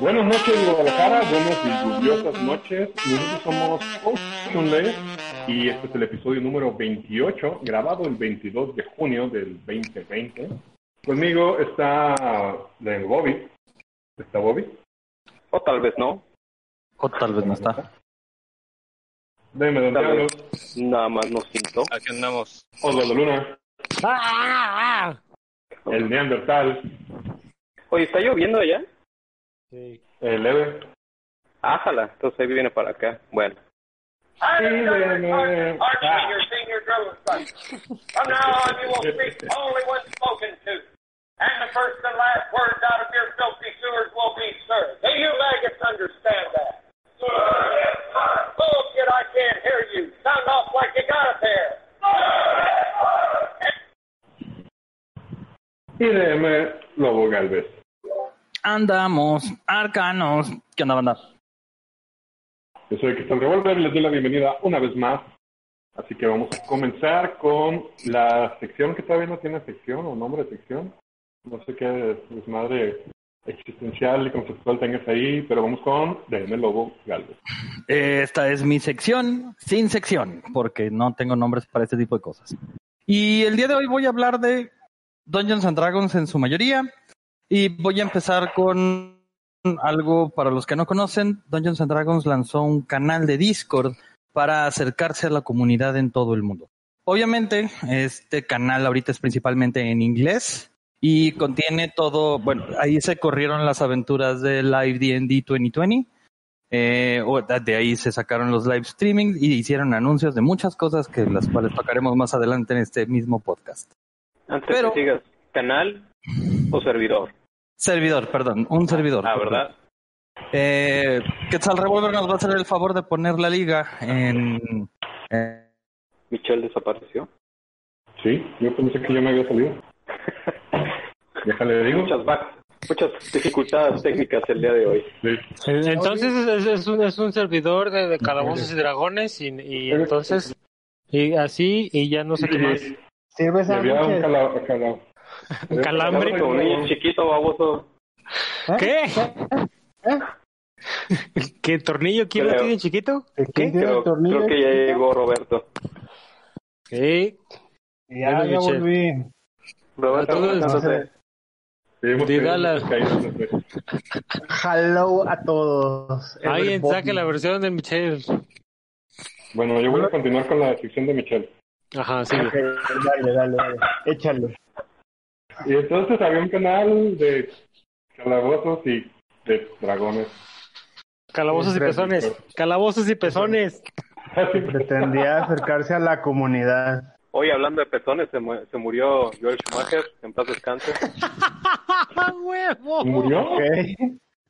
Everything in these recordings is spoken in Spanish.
Buenas noches Guadalajara, buenas y lluviosas noches. Nosotros somos Oceanless y este es el episodio número 28, grabado el 22 de junio del 2020. Conmigo está de Bobby. ¿Está Bobby? O tal vez no. O tal vez no está. Deme Don Diablo. nada más nos pintó. Aquí andamos. Osvaldo Luna. El Neandertal. Oye, ¿está lloviendo allá? El Eve. Ájala, entonces ahí viene para acá. Bueno. Sí, deme. Archie, your senior drill instructor. From now on, you will speak only when spoken to. And the first and last words out of your filthy sewers will be, sir. Do you maggots understand that? Bullshit, I can't hear you. Sound off like you got a pair. Y deme Lobo Galvez. Andamos, arcanos. ¿Qué onda, banda? Yo soy Cristóbal Revolver y les doy la bienvenida una vez más. Así que vamos a comenzar con la sección que todavía no tiene sección o nombre de sección. No sé qué desmadre existencial y conceptual tengas ahí, pero vamos con DM Lobo Galvez. Eh, Esta es mi sección sin sección, porque no tengo nombres para este tipo de cosas. Y el día de hoy voy a hablar de Dungeons and Dragons en su mayoría. Y voy a empezar con algo para los que no conocen. Dungeons and Dragons lanzó un canal de Discord para acercarse a la comunidad en todo el mundo. Obviamente, este canal ahorita es principalmente en inglés y contiene todo, bueno, ahí se corrieron las aventuras de Live D&D 2020. Eh, de ahí se sacaron los live streaming y hicieron anuncios de muchas cosas que las cuales tocaremos más adelante en este mismo podcast. Antes Pero- que sigas, ¿canal o servidor? Servidor, perdón, un servidor. Ah, ¿verdad? Eh, Quetzal Revolver nos va a hacer el favor de poner la liga en... eh, Michelle desapareció. Sí, yo pensé que ya me había salido. Déjale digo. Muchas muchas dificultades técnicas el día de hoy. Sí. Entonces es, un, es un servidor de, de calabozos y dragones y, y entonces y así y ya no sé qué más. Sirve Y había un sándwiches. cala- cala- Un calambre. Como niño chiquito, baboso. ¿Qué? ¿Qué tornillo quién lo tiene chiquito? ¿Quién ¿Qué? tiene Creo, creo que ya llegó Roberto. ¿Qué? Ya, Bueno, ya Michelle. volví. Roberto, todos, Sí, después. Hello a todos. Alguien saque la versión de Michelle. Bueno, yo voy a continuar con la sección de Michelle. Ajá, sí. Dale, dale, dale. Échale. Y entonces había un canal de calabozos y de dragones. Calabozos y pezones. Calabozos y pezones. Pretendía acercarse a la comunidad. hoy hablando de pezones, se, mu- se murió Joel Schumacher, en paz descanse. ¡Ah, huevo! ¿Murió?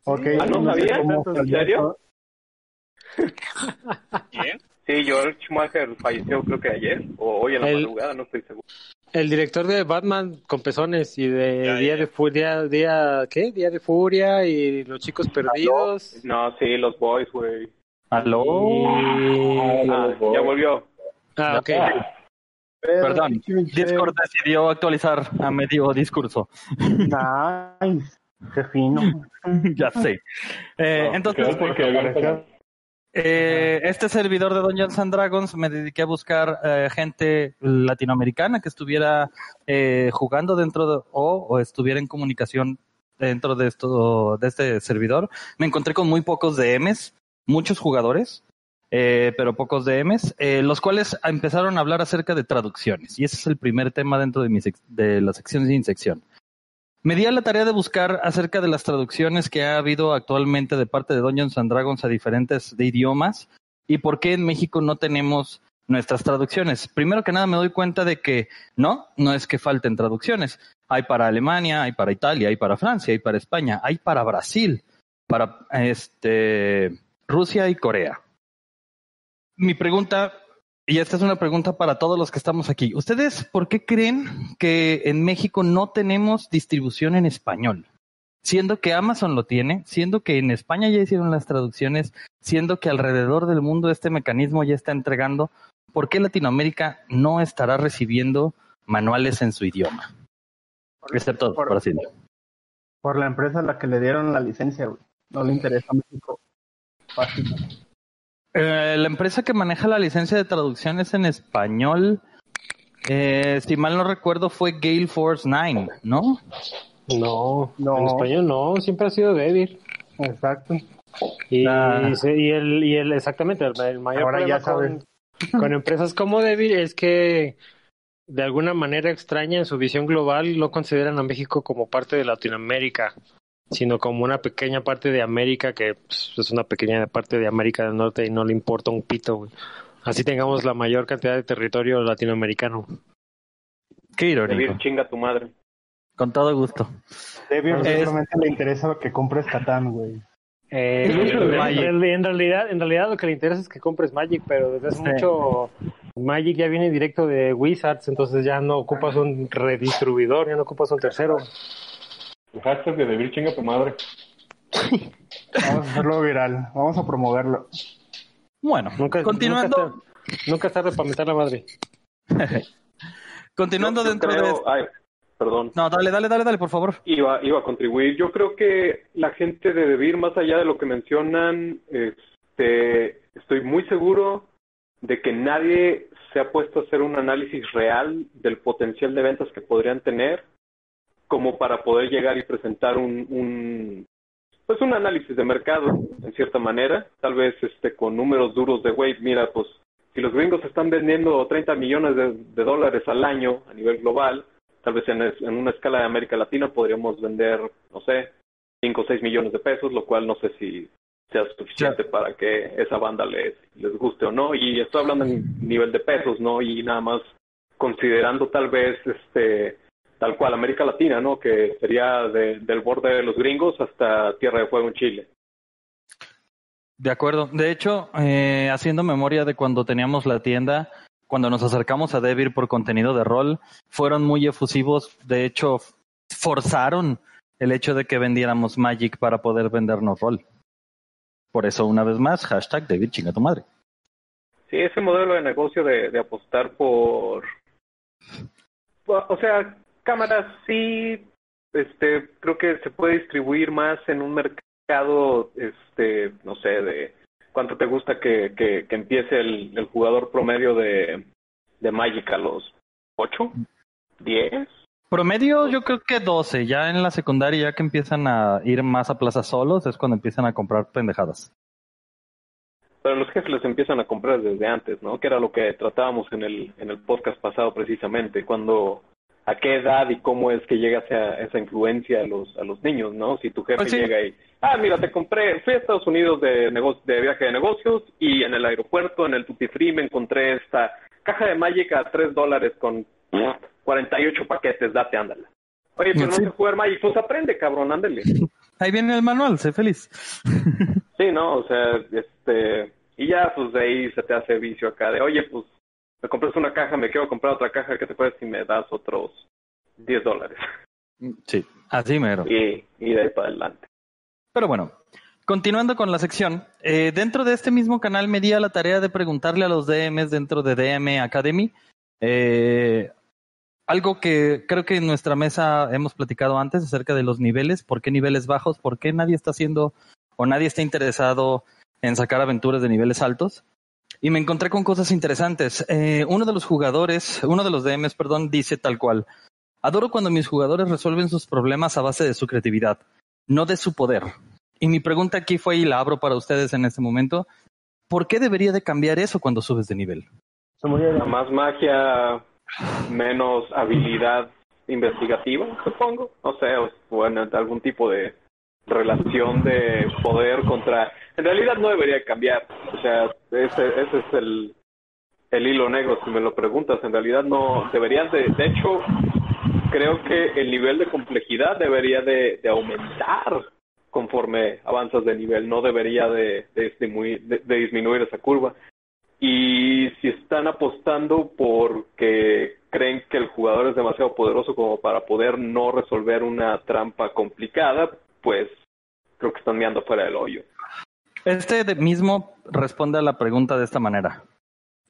Ok. Ah, ¿no sabías? cómo ¿En serio? esto. Sí, Joel Schumacher falleció creo que ayer o hoy en la El- madrugada, no estoy seguro. El director de Batman con pezones y de Día de Furia, día, ¿qué? Día de Furia y Los Chicos Perdidos. No, sí, los boys, güey. ¿Aló? Y- Ah, ya volvió. Ah, ok. Pero, Perdón. Discord decidió actualizar a medio discurso. Nice. Qué fino. ya sé. Eh, No, entonces, porque canal. Eh, este servidor de Dungeons and Dragons me dediqué a buscar eh, gente latinoamericana que estuviera eh, jugando dentro de, o, o estuviera en comunicación dentro de esto de este servidor. Me encontré con muy pocos DMs, muchos jugadores, eh, pero pocos DMs, eh, los cuales empezaron a hablar acerca de traducciones y ese es el primer tema dentro de mi de la sección sin sección. Me di a la tarea de buscar acerca de las traducciones que ha habido actualmente de parte de Dungeons and Dragons a diferentes idiomas y por qué en México no tenemos nuestras traducciones. Primero que nada me doy cuenta de que no, no es que falten traducciones. Hay para Alemania, hay para Italia, hay para Francia, hay para España, hay para Brasil, para este Rusia y Corea. mi pregunta, y esta es una pregunta para todos los que estamos aquí. ¿Ustedes por qué creen que en México no tenemos distribución en español? Siendo que Amazon lo tiene, siendo que en España ya hicieron las traducciones, siendo que alrededor del mundo este mecanismo ya está entregando, ¿por qué Latinoamérica no estará recibiendo manuales en su idioma? Excepto Por- Brasil. Por la empresa a la que le dieron la licencia, güey. No le interesa a México. Fácil. Eh, la empresa que maneja la licencia de traducciones en español, eh, si mal no recuerdo, fue Gale Force 9, ¿no? No, No. en español no, siempre ha sido Devir. Exacto. Y, Ah. y el, y el, exactamente, el, el mayor Ahora problema ya saben. con, con empresas como Devir es que de alguna manera extraña en su visión global no consideran a México como parte de Latinoamérica, sino como una pequeña parte de América que pues, es una pequeña parte de América del Norte y no le importa un pito, güey. Así tengamos la mayor cantidad de territorio latinoamericano. Qué irónico. Chinga tu madre. Con todo gusto. Debian Es- le interesa que compres Catán, güey. Eh, en, realidad, en realidad lo que le interesa es que compres Magic, pero desde hace Sí. mucho Magic ya viene directo de Wizards, entonces ya no ocupas un redistribuidor, ya no ocupas un tercero. El hashtag de Devir chinga tu madre. Vamos a hacerlo viral. Vamos a promoverlo. Bueno, Nunca, continuando, Nunca, es- tarde para meter la madre. continuando Yo- dentro creo- de... ay, perdón. No, dale, dale, dale, dale, por favor. Iba, iba a contribuir. Yo creo que la gente de Devir, más allá de lo que mencionan, este, estoy muy seguro de que nadie se ha puesto a hacer un análisis real del potencial de ventas que podrían tener como para poder llegar y presentar un, un pues un análisis de mercado en cierta manera, tal vez este con números duros de güey, mira, pues si los gringos están vendiendo 30 millones de, de dólares al año a nivel global, tal vez en, en una escala de América Latina podríamos vender, no sé, 5 o 6 millones de pesos, lo cual no sé si sea suficiente para que esa banda les, les guste o no. Y estoy hablando en nivel de pesos, ¿no? Y nada más considerando tal vez, este, tal cual América Latina, ¿no? Que sería de- del borde de los gringos hasta Tierra de Fuego en Chile. De acuerdo. De hecho, eh, haciendo memoria de cuando teníamos la tienda, cuando nos acercamos a Devir por contenido de rol, fueron muy efusivos. De hecho, forzaron el hecho de que vendiéramos Magic para poder vendernos rol. Por eso, una vez más, hashtag Devir chinga tu madre. Sí, ese modelo de negocio de, de apostar por, por- o sea, cámaras sí, este, creo que se puede distribuir más en un mercado, este, no sé, de cuánto te gusta que, que, que empiece el, el jugador promedio de, de Magic a los 8, 10. Promedio, yo creo que 12. Ya en la secundaria, ya que empiezan a ir más a plazas solos, es cuando empiezan a comprar pendejadas. Pero los jefes les empiezan a comprar desde antes, ¿no? Que era lo que tratábamos en el, en el podcast pasado precisamente, cuando a qué edad y cómo es que llega esa, esa influencia a los, a los niños, ¿no? Si tu jefe Pues sí. llega y, ah, mira, te compré, fui a Estados Unidos de, nego- de viaje de negocios y en el aeropuerto, en el Tutti Free, me encontré esta caja de Magic a 3 dólares con 48 paquetes, date, ándala. Oye, pero no sé jugar Magic, pues aprende, cabrón, ándale. Ahí viene el manual, sé feliz. Sí, no, o sea, este, y ya pues de ahí se te hace vicio acá de, oye, pues me compras una caja, me quiero comprar otra caja, ¿qué te puedes si me das otros 10 dólares? Sí, así mero. Y, y de ahí para adelante. Pero bueno, continuando con la sección, eh, dentro de este mismo canal me di a la tarea de preguntarle a los DMs dentro de DM Academy eh, algo que creo que en nuestra mesa hemos platicado antes acerca de los niveles, por qué niveles bajos, por qué nadie está haciendo o nadie está interesado en sacar aventuras de niveles altos. Y me encontré con cosas interesantes. Eh, uno de los jugadores, uno de los DMs, perdón, dice tal cual. Adoro cuando mis jugadores resuelven sus problemas a base de su creatividad, no de su poder. Y mi pregunta aquí fue, y la abro para ustedes en este momento, ¿por qué debería de cambiar eso cuando subes de nivel? Más magia, menos habilidad investigativa, supongo. No sé, bueno, algún tipo de relación de poder contra... En realidad no debería cambiar. O sea, ese, ese es el, el hilo negro, si me lo preguntas. En realidad no deberían de... De hecho, creo que el nivel de complejidad debería de, de aumentar conforme avanzas de nivel. No debería de, de, disminuir, de- de disminuir esa curva. y si están apostando porque creen que el jugador es demasiado poderoso como para poder no resolver una trampa complicada, pues creo que están mirando fuera del hoyo. Este mismo responde a la pregunta de esta manera.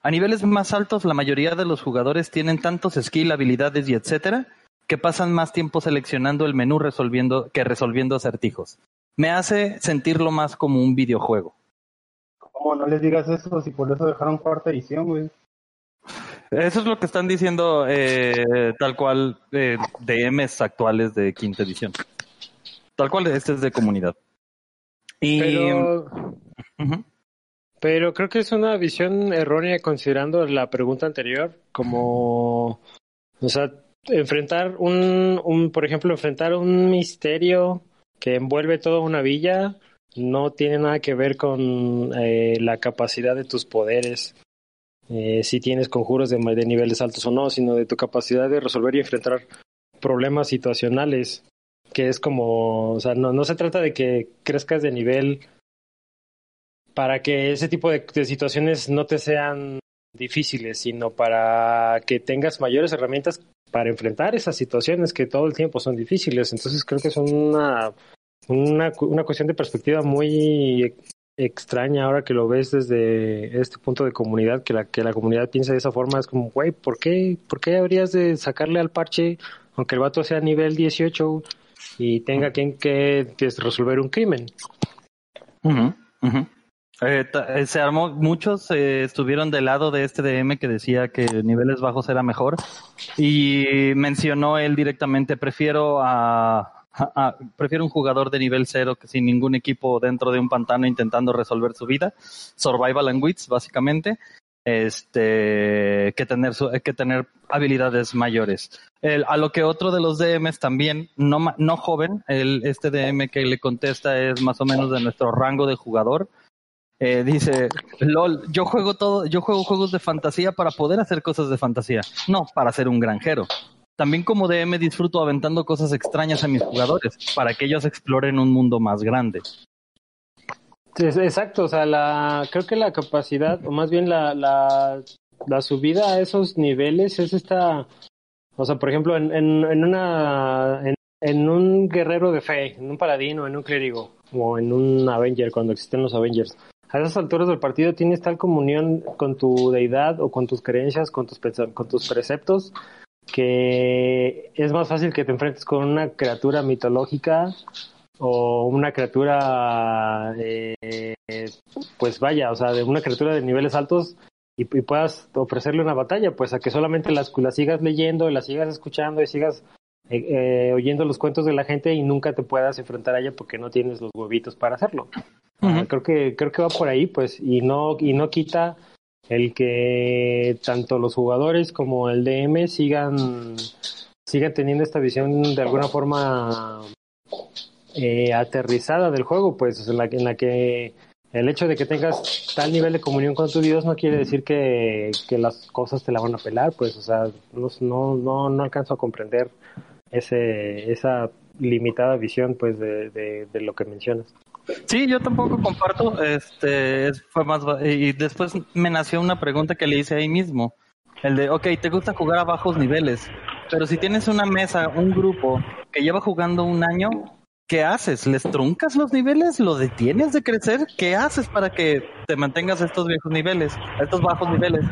A niveles más altos, la mayoría de los jugadores tienen tantos skill, habilidades y etcétera que pasan más tiempo seleccionando el menú resolviendo que resolviendo acertijos. Me hace sentirlo más como un videojuego. ¿Cómo no les digas eso si por eso dejaron cuarta edición, güey? Eso es lo que están diciendo eh, tal cual eh, DMs actuales de quinta edición. Tal cual este es de comunidad. Y Pero, creo que es una visión errónea considerando la pregunta anterior, como, o sea, enfrentar un, un, por ejemplo, enfrentar un misterio que envuelve toda una villa no tiene nada que ver con eh, la capacidad de tus poderes, eh, si tienes conjuros de, de niveles altos o no, sino de tu capacidad de resolver y enfrentar problemas situacionales, que es como, o sea, no, se trata de que crezcas de nivel para que ese tipo de, situaciones no te sean difíciles, sino para que tengas mayores herramientas para enfrentar esas situaciones que todo el tiempo son difíciles. Entonces creo que es una, una, una cuestión de perspectiva muy extraña ahora que lo ves desde este punto de comunidad, que la, que la comunidad piensa de esa forma, es como, güey, ¿por qué, ¿por qué habrías de sacarle al parche, aunque el vato sea nivel 18 y tenga que, que, que resolver un crimen? Eh, eh, se armó, muchos eh, estuvieron del lado de este DM que decía que niveles bajos era mejor y mencionó él directamente, prefiero a- prefiero un jugador de nivel cero que sin ningún equipo dentro de un pantano intentando resolver su vida, survival and wits básicamente, este, que tener su- que tener habilidades mayores. A lo que otro de los DMs también, no, no joven, el, este DM que le contesta es más o menos de nuestro rango de jugador. Eh, dice, LOL, yo juego todo, yo juego juegos de fantasía para poder hacer cosas de fantasía, no para ser un granjero. También como DM disfruto aventando cosas extrañas a mis jugadores, para que ellos exploren un mundo más grande. Exacto, o sea, la, creo que la capacidad, o más bien la, la, subida a esos niveles es esta, o sea, por ejemplo, en, en, en una, en, en un guerrero de fe, en un paladín o en un clérigo, o en un Avenger, cuando existen los Avengers. A esas alturas del partido tienes tal comunión con tu deidad o con tus creencias, con tus, con tus preceptos, que es más fácil que te enfrentes con una criatura mitológica o una criatura, eh, pues vaya, o sea, de una criatura de niveles altos y, y puedas ofrecerle una batalla, pues a que solamente las, la sigas leyendo, la sigas escuchando y sigas eh, eh, oyendo los cuentos de la gente y nunca te puedas enfrentar a ella porque no tienes los huevitos para hacerlo. Creo que creo que va por ahí, pues, y no y no quita el que tanto los jugadores como el DM sigan sigan teniendo esta visión de alguna forma eh, aterrizada del juego, pues, en la, en la que el hecho de que tengas tal nivel de comunión con tu Dios no quiere decir que, las cosas te la van a pelar, pues, o sea, no, no, no, alcanzo a comprender ese, esa limitada visión, pues, de, lo que mencionas. Sí, yo tampoco comparto. Este es- fue más y después me nació una pregunta que le hice ahí mismo. El de, ok, te gusta jugar a bajos niveles, pero si tienes una mesa, un grupo que lleva jugando un año, ¿qué haces? ¿Les truncas los niveles? ¿Lo detienes de crecer? ¿Qué haces para que te mantengas a estos viejos niveles, a estos bajos niveles?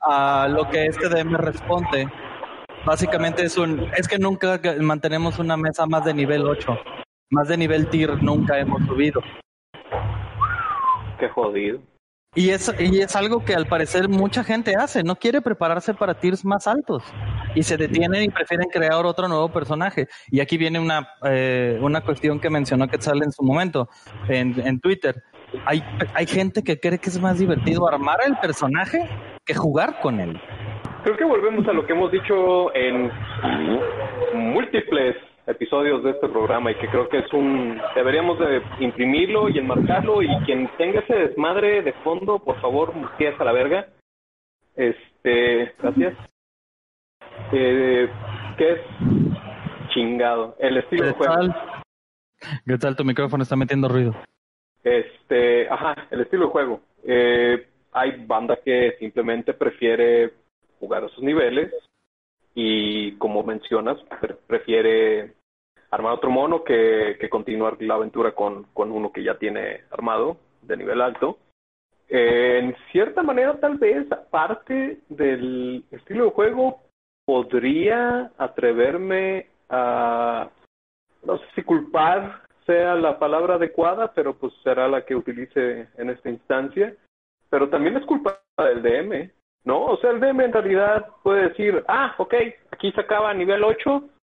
A lo que este DM responde, básicamente es un, es que nunca mantenemos una mesa más de nivel 8. Más de nivel tier nunca hemos subido. Qué jodido. Y es, y es algo que al parecer mucha gente hace, no quiere prepararse para tiers más altos y se detienen y prefieren crear otro nuevo personaje. Y aquí viene una, eh, una cuestión que mencionó Quetzal en su momento en, en Twitter. Hay, hay gente que cree que es más divertido armar el personaje que jugar con él. Creo que volvemos a lo que hemos dicho en múltiples episodios de este programa y que creo que es un deberíamos de imprimirlo y enmarcarlo y quien tenga ese desmadre de fondo, por favor, pies a la verga. Este, gracias. Eh, ¿Qué es chingado? El estilo de juego. Quetzal, Quetzal, tu micrófono está metiendo ruido. Este, ajá, el estilo de juego. Eh, hay banda que simplemente prefiere jugar esos niveles y como mencionas, pre- prefiere armar otro mono que, que continuar la aventura con, con uno que ya tiene armado de nivel alto. Eh, en cierta manera, tal vez, aparte del estilo de juego, podría atreverme a, no sé si culpar sea la palabra adecuada, pero pues será la que utilice en esta instancia. Pero también es culpa del DM, ¿no? O sea, el DM en realidad puede decir, ah, ok, aquí se acaba nivel 8, pues,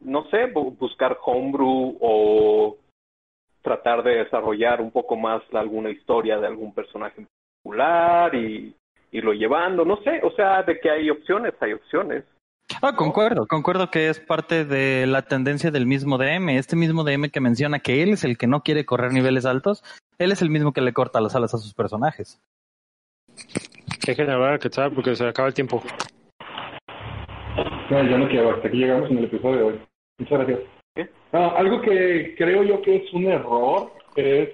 no sé, bu- buscar homebrew o tratar de desarrollar un poco más alguna historia de algún personaje en particular y irlo llevando, no sé, o sea, de que hay opciones, hay opciones. Ah, concuerdo, concuerdo que es parte de la tendencia del mismo DM. Este mismo DM que menciona que él es el que no quiere correr niveles altos, él es el mismo que le corta las alas a sus personajes. Dejen hablar a Quetzal porque se acaba el tiempo. No, ya no quiero. Hasta aquí llegamos en el episodio de hoy. Muchas gracias. Ah, algo que creo yo que es un error es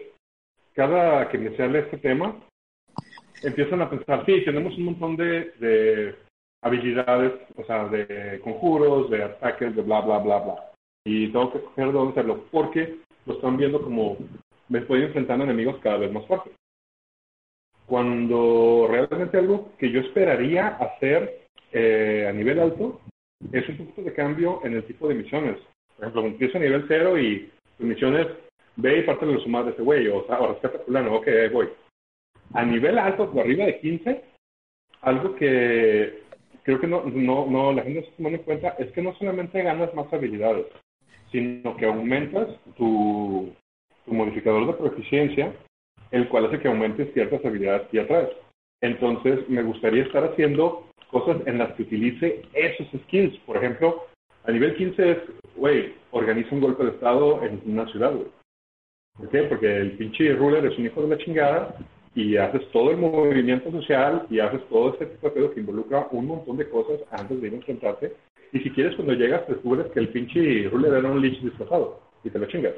cada que me sale este tema, empiezan a pensar, sí, tenemos un montón de, de habilidades, o sea, de conjuros, de ataques, de bla, bla, bla, bla. Y tengo que escoger dónde hacerlo, porque lo están viendo como me estoy enfrentando a enemigos cada vez más fuertes. Cuando realmente algo que yo esperaría hacer eh, a nivel alto es un poquito de cambio en el tipo de misiones. Por ejemplo, empiezo a nivel cero y tu misión es ve y parte de los sumas de ese güey, o, sea, o rescata fulano, ok, ahí voy. A nivel alto, por arriba de 15, algo que creo que no, no, no la gente se toma en cuenta es que no solamente ganas más habilidades, sino que aumentas tu, tu modificador de proficiencia, el cual hace que aumentes ciertas habilidades que ya traes. Entonces, me gustaría estar haciendo cosas en las que utilice esos skills. Por ejemplo, a nivel 15 es, güey, organiza un golpe de estado en una ciudad, güey. ¿Por qué? Porque el pinche ruler es un hijo de la chingada y haces todo el movimiento social y haces todo este tipo de pedo que involucra un montón de cosas antes de ir a enfrentarte. Y si quieres, cuando llegas, descubres que el pinche ruler era un lich disfrazado y te lo chingas.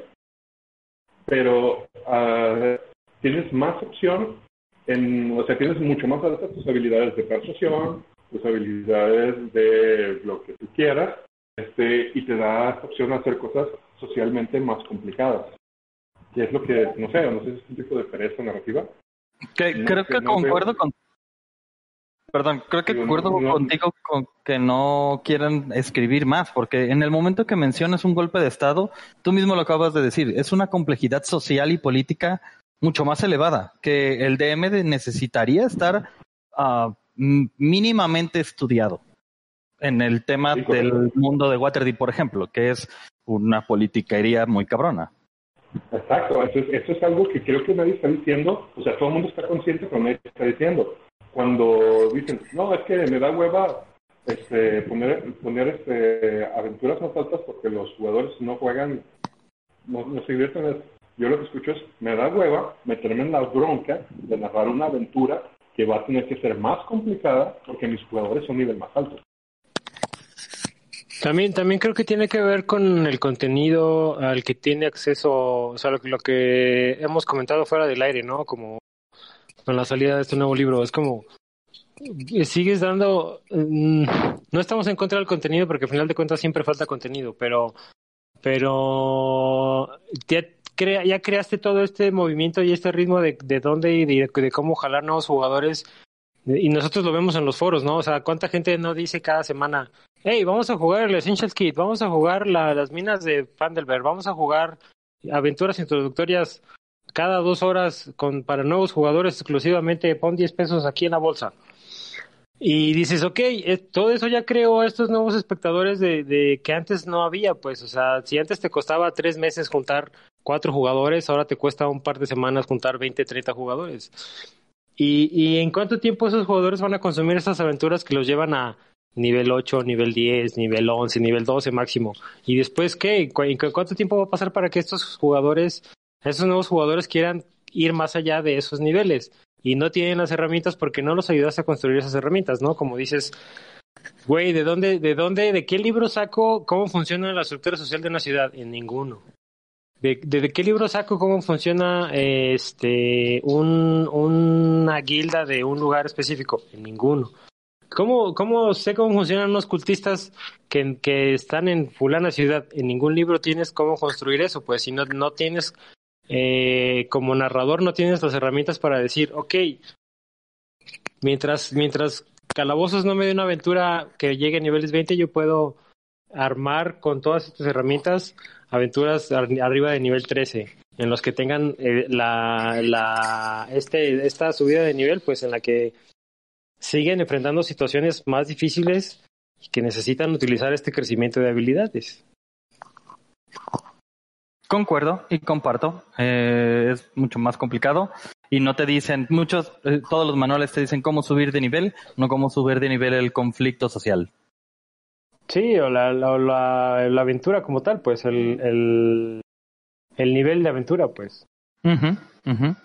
Pero ah, tienes más opción, en, o sea, tienes mucho más altas tus habilidades de persuasión, tus habilidades de lo que tú quieras, este, y te da opción a hacer cosas socialmente más complicadas. Y es lo que, no sé, no sé si es un tipo de pereza narrativa. Que, No, creo que que no concuerdo veo. con... Perdón, creo que concuerdo no- contigo con que no quieran escribir más, porque en el momento que mencionas un golpe de Estado, tú mismo lo acabas de decir, es una complejidad social y política mucho más elevada, que el DM necesitaría estar m- mínimamente estudiado en el tema Sí, del mundo de Waterdeep, por ejemplo, que es una politiquería muy cabrona. Exacto, eso es, eso es algo que creo que nadie está diciendo, o sea, todo el mundo está consciente, pero nadie está diciendo. Cuando dicen, no, es que me da hueva este, poner, poner este, aventuras más altas porque los jugadores no juegan, no, no se divierten. Yo lo que escucho es, me da hueva meterme en la bronca de narrar una aventura que va a tener que ser más complicada porque mis jugadores son nivel más alto. También, también creo que tiene que ver con el contenido al que tiene acceso, o sea, lo, lo que hemos comentado fuera del aire, ¿no? Como con la salida de este nuevo libro, es como eh, sigues dando, mm, no estamos en contra del contenido porque al final de cuentas siempre falta contenido, pero, pero crea, ya creaste todo este movimiento y este ritmo de, de dónde y de, cómo jalar nuevos jugadores y nosotros lo vemos en los foros, ¿no? O sea, ¿cuánta gente no dice cada semana, hey, vamos a jugar el Essentials Kit, vamos a jugar la- las minas de Pandelver, vamos a jugar aventuras introductorias cada dos horas con, para nuevos jugadores exclusivamente, pon 10 pesos aquí en la bolsa. Y dices, ok, eh, todo eso ya creó a estos nuevos espectadores de, de que antes no había, pues, o sea, si antes te costaba tres meses juntar cuatro jugadores, ahora te cuesta un par de semanas juntar 20, 30 jugadores. Y, y en cuánto tiempo esos jugadores van a consumir esas aventuras que los llevan a nivel 8, nivel 10, nivel 11, nivel 12 máximo. Y después, ¿qué? ¿Cu- ¿En cu- cuánto tiempo va a pasar para que estos jugadores, esos nuevos jugadores quieran ir más allá de esos niveles? Y no tienen las herramientas porque no los ayudas a construir esas herramientas, ¿no? Como dices, güey, ¿de dónde, de dónde, de qué libro saco cómo funciona la estructura social de una ciudad? En ninguno. ¿De, qué libro saco cómo funciona este un, una guilda de un lugar específico? En ninguno. ¿Cómo, ¿Cómo sé cómo funcionan unos cultistas que, que están en fulana ciudad? En ningún libro tienes cómo construir eso, pues si no, no tienes, eh, como narrador, no tienes las herramientas para decir, ok, mientras, mientras Calabozos no me dé una aventura que llegue a niveles 20, yo puedo armar con todas estas herramientas aventuras ar- arriba de nivel 13, en los que tengan eh, la, la, este, esta subida de nivel, pues en la que siguen enfrentando situaciones más difíciles y que necesitan utilizar este crecimiento de habilidades. Concuerdo y comparto. Eh, es mucho más complicado y no te dicen, muchos, eh, todos los manuales te dicen cómo subir de nivel, no cómo subir de nivel el conflicto social. Sí, o la, la, la, la aventura como tal, pues el, el, el nivel de aventura, pues. Ujú.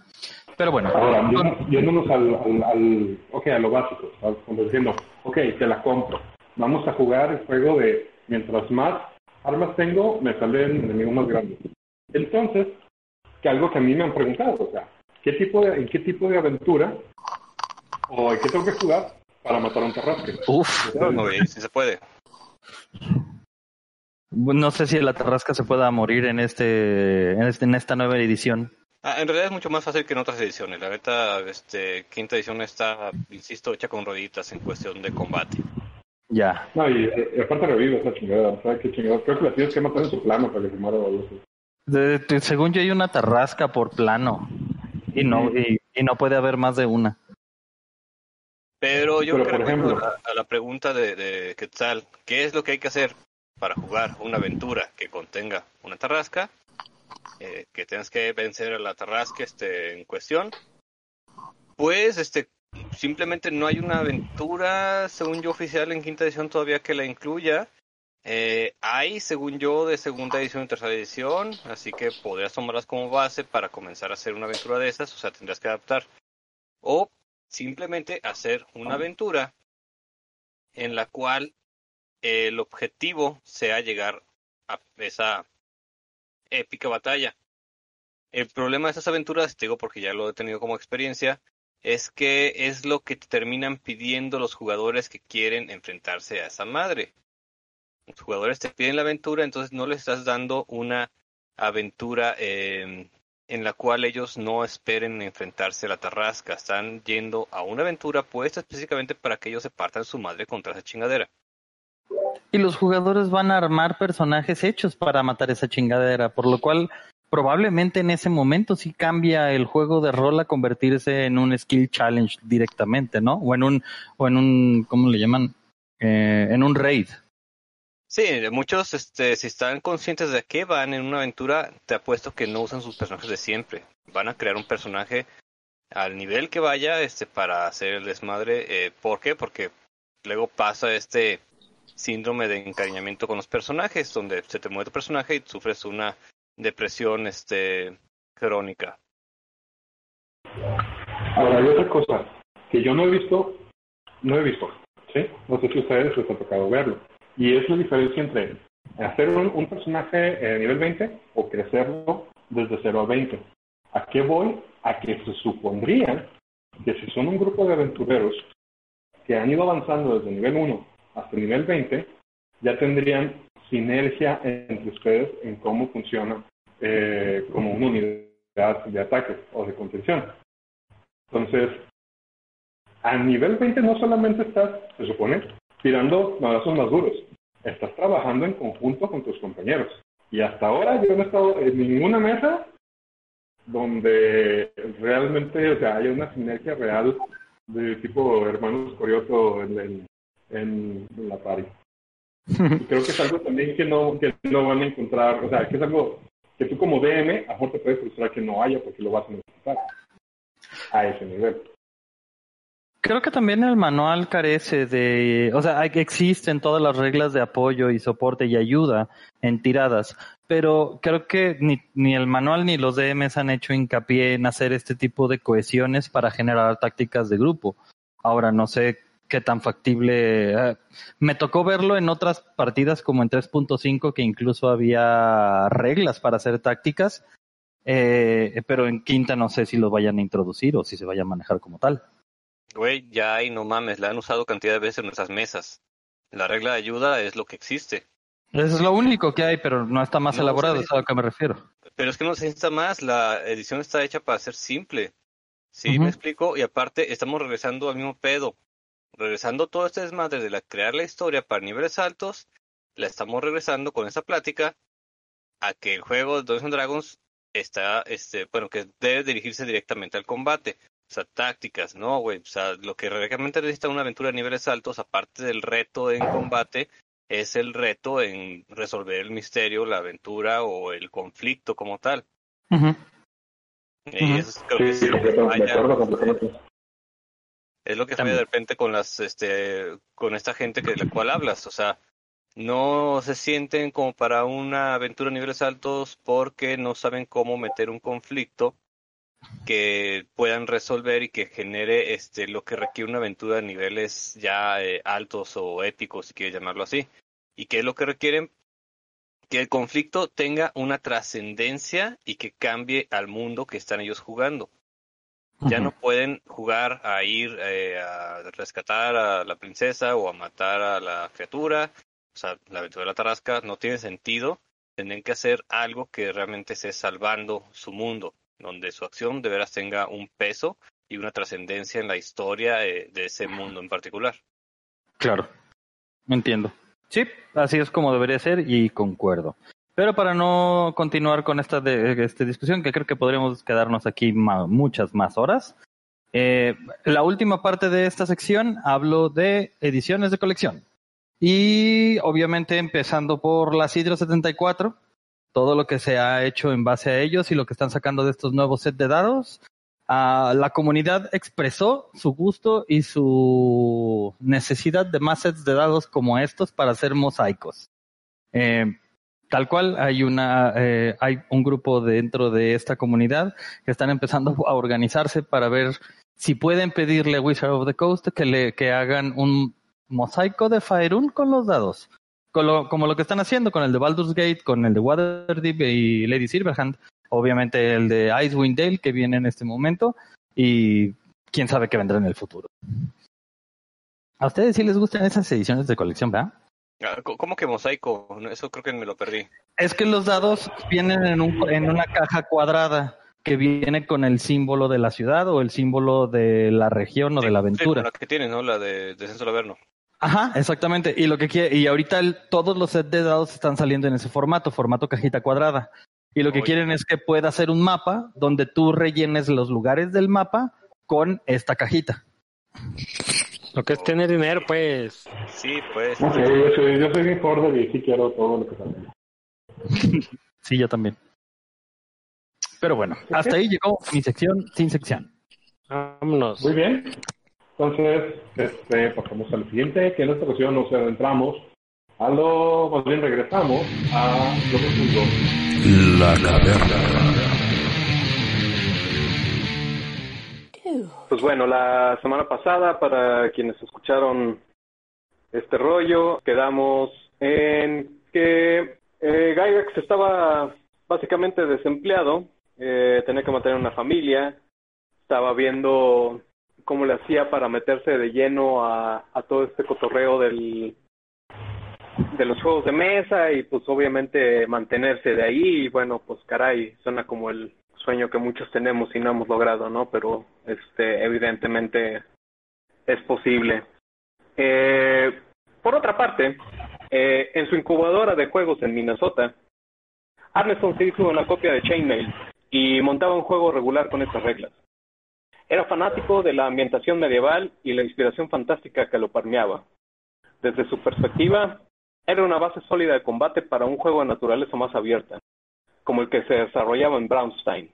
Pero bueno, Ahora, yéndonos- al, al, al, ok, a lo básico. Como diciendo, ok, te la compro. Vamos a jugar el juego de mientras más armas tengo, me salen enemigos más grandes. Entonces, que algo que a mí me han preguntado, o sea, ¿qué tipo de, ¿en qué tipo de aventura o en qué tengo que jugar para matar a un tarrasque? uff, No, güey, sí se puede. No sé si la tarrasca se pueda morir en este, en este, en esta nueva edición. Ah, en realidad es mucho más fácil que en otras ediciones. La neta, este, quinta edición está, insisto, hecha con rueditas en cuestión de combate. Ya. No, y, y aparte revive esa chingada, ¿sabes qué chingada? Creo que la tienes que matar en su plano para que se muera o algo así. Según yo hay una tarrasca por plano y no, y, y no puede haber más de una. Pero yo Pero, creo por que ejemplo- a, a la pregunta de, de Quetzal, ¿qué es lo que hay que hacer para jugar una aventura que contenga una tarrasca? Eh, que tengas que vencer a la tarrasca este, en cuestión. Pues este simplemente no hay una aventura, según yo, oficial en quinta edición todavía que la incluya. Eh, hay, según yo, de segunda edición y tercera edición, así que podrías tomarlas como base para comenzar a hacer una aventura de esas, o sea, tendrás que adaptar. O simplemente hacer una aventura en la cual el objetivo sea llegar a esa épica batalla. El problema de esas aventuras, te digo porque ya lo he tenido como experiencia, es que es lo que te terminan pidiendo los jugadores que quieren enfrentarse a esa madre. Los jugadores te piden la aventura, entonces no les estás dando una aventura eh, en la cual ellos no esperen enfrentarse a la tarrasca. Están yendo a una aventura puesta específicamente para que ellos se partan su madre contra esa chingadera. Y los jugadores van a armar personajes hechos para matar esa chingadera, por lo cual probablemente en ese momento sí cambia el juego de rol a convertirse en un skill challenge directamente, ¿no? O en un, o en un, ¿cómo le llaman? Eh, en un raid. Sí, muchos, este, si están conscientes de que van en una aventura, te apuesto que no usan sus personajes de siempre. Van a crear un personaje al nivel que vaya, este, para hacer el desmadre. Eh, ¿Por qué? Porque luego pasa este síndrome de encariñamiento con los personajes, donde se te mueve tu personaje y sufres una depresión, este, crónica. Ahora, hay otra cosa que yo no he visto, no he visto, ¿sí? No sé si ustedes les ha tocado verlo. Y es la diferencia entre hacer un, personaje eh, nivel 20 o crecerlo desde 0 a 20. ¿A qué voy? A que se supondría que si son un grupo de aventureros que han ido avanzando desde nivel 1 hasta nivel 20, ya tendrían sinergia entre ustedes en cómo funciona eh, como unidad de ataque o de contención. Entonces, a nivel 20 no solamente estás, se supone, tirando madrazos más duros, estás trabajando en conjunto con tus compañeros. Y hasta ahora yo no he estado en ninguna mesa donde realmente o sea, haya una sinergia real de tipo hermanos Corioto en, en, en la party. Y creo que es algo también que no, que no van a encontrar, o sea, que es algo que tú como DM, a mejor te puedes frustrar que no haya porque lo vas a necesitar a ese nivel. Creo que también el manual carece de, o sea, existen todas las reglas de apoyo y soporte y ayuda en tiradas, pero creo que ni, ni el manual ni los DMs han hecho hincapié en hacer este tipo de cohesiones para generar tácticas de grupo. Ahora no sé qué tan factible. eh, me tocó verlo en otras partidas como en 3.5 que incluso había reglas para hacer tácticas, eh, pero en quinta no sé si los vayan a introducir o si se vaya a manejar como tal. Güey, ya hay, no mames, la han usado cantidad de veces en nuestras mesas. La regla de ayuda es lo que existe. Eso es lo único que hay, pero no está más No, elaborado, es a lo que me refiero. Pero es que no se necesita más, la edición está hecha para ser simple. ¿Sí me explico? Y aparte, estamos regresando al mismo pedo. Regresando todo este desmadre de la, crear la historia para niveles altos, la estamos regresando con esta plática a que el juego de Dungeons Dragons está, este, bueno, que debe dirigirse directamente al combate. O sea, tácticas, ¿no, güey? O sea, lo que realmente necesita una aventura a niveles altos, aparte del reto en combate, es el reto en resolver el misterio, la aventura o el conflicto como tal. Y eso es- creo que Sí, sí, lo que falla. acuerdo completamente. Es lo que falla de repente con las, este, con esta gente que de la cual hablas. O sea, no se sienten como para una aventura a niveles altos porque no saben cómo meter un conflicto que puedan resolver y que genere este lo que requiere una aventura a niveles ya eh, altos o épicos, si quieres llamarlo así. ¿Y qué es lo que requieren? Que el conflicto tenga una trascendencia y que cambie al mundo que están ellos jugando ya no pueden jugar a ir eh, a rescatar a la princesa o a matar a la criatura. O sea, la aventura de la tarasca no tiene sentido. Tienen que hacer algo que realmente esté salvando su mundo, donde su acción de veras tenga un peso y una trascendencia en la historia eh, de ese mundo en particular. Claro, entiendo. Sí, así es como debería ser y concuerdo. Pero para no continuar con esta, de, esta discusión, que creo que podríamos quedarnos aquí muchas más horas, eh, la última parte de esta sección hablo de ediciones de colección. Y obviamente empezando por la Sidro 74, todo lo que se ha hecho en base a ellos y lo que están sacando de estos nuevos set de dados. Ah, la comunidad expresó su gusto y su necesidad de más sets de dados como estos para hacer mosaicos. Eh, tal cual, hay una, eh, hay un grupo dentro de esta comunidad que están empezando a organizarse para ver si pueden pedirle a Wizard of the Coast que le que hagan un mosaico de Faerun con los dados. Con lo- como lo que están haciendo con el de Baldur's Gate, con el de Waterdeep y Lady Silverhand, obviamente el de Icewind Dale que viene en este momento y quién sabe qué vendrá en el futuro. A ustedes sí les gustan esas ediciones de colección, ¿verdad? Ah, ¿Cómo que mosaico? Eso creo que me lo perdí. Es que los dados vienen en, un, en una caja cuadrada que viene con el símbolo de la ciudad o el símbolo de la región o de la Sí, aventura. la que tienes, ¿no? La de Descenso al Averno. Ajá, exactamente. Y lo que quiere, y ahorita el- todos los sets de dados están saliendo en ese formato, formato cajita cuadrada. Y lo que Oye. quieren es que pueda hacer un mapa donde tú rellenes los lugares del mapa con esta cajita. Lo que es tener dinero, pues. Sí, pues. No yo soy, yo soy bien hoarder y sí quiero todo lo que sale. Sí, yo también. Pero bueno, hasta ahí llegó mi sección sin sección. Vámonos. Muy bien. Entonces, este, pasamos al siguiente, que en esta ocasión nos adentramos a lo, más bien regresamos a lo profundo. La caverna. Pues bueno, la semana pasada, para quienes escucharon este rollo, quedamos en que eh, Gygax estaba básicamente desempleado, eh, tenía que mantener una familia, estaba viendo cómo le hacía para meterse de lleno a, todo este cotorreo del de los juegos de mesa y pues obviamente mantenerse de ahí. Y bueno pues caray suena como el sueño que muchos tenemos y no hemos logrado no pero este evidentemente es posible. Eh, por otra parte eh, en su incubadora de juegos en Minnesota Arneson se hizo una copia de Chainmail y montaba un juego regular con estas reglas era fanático de la ambientación medieval y la inspiración fantástica que lo permeaba desde su perspectiva era una base sólida de combate para un juego de naturaleza más abierta, como el que se desarrollaba en Brownstein.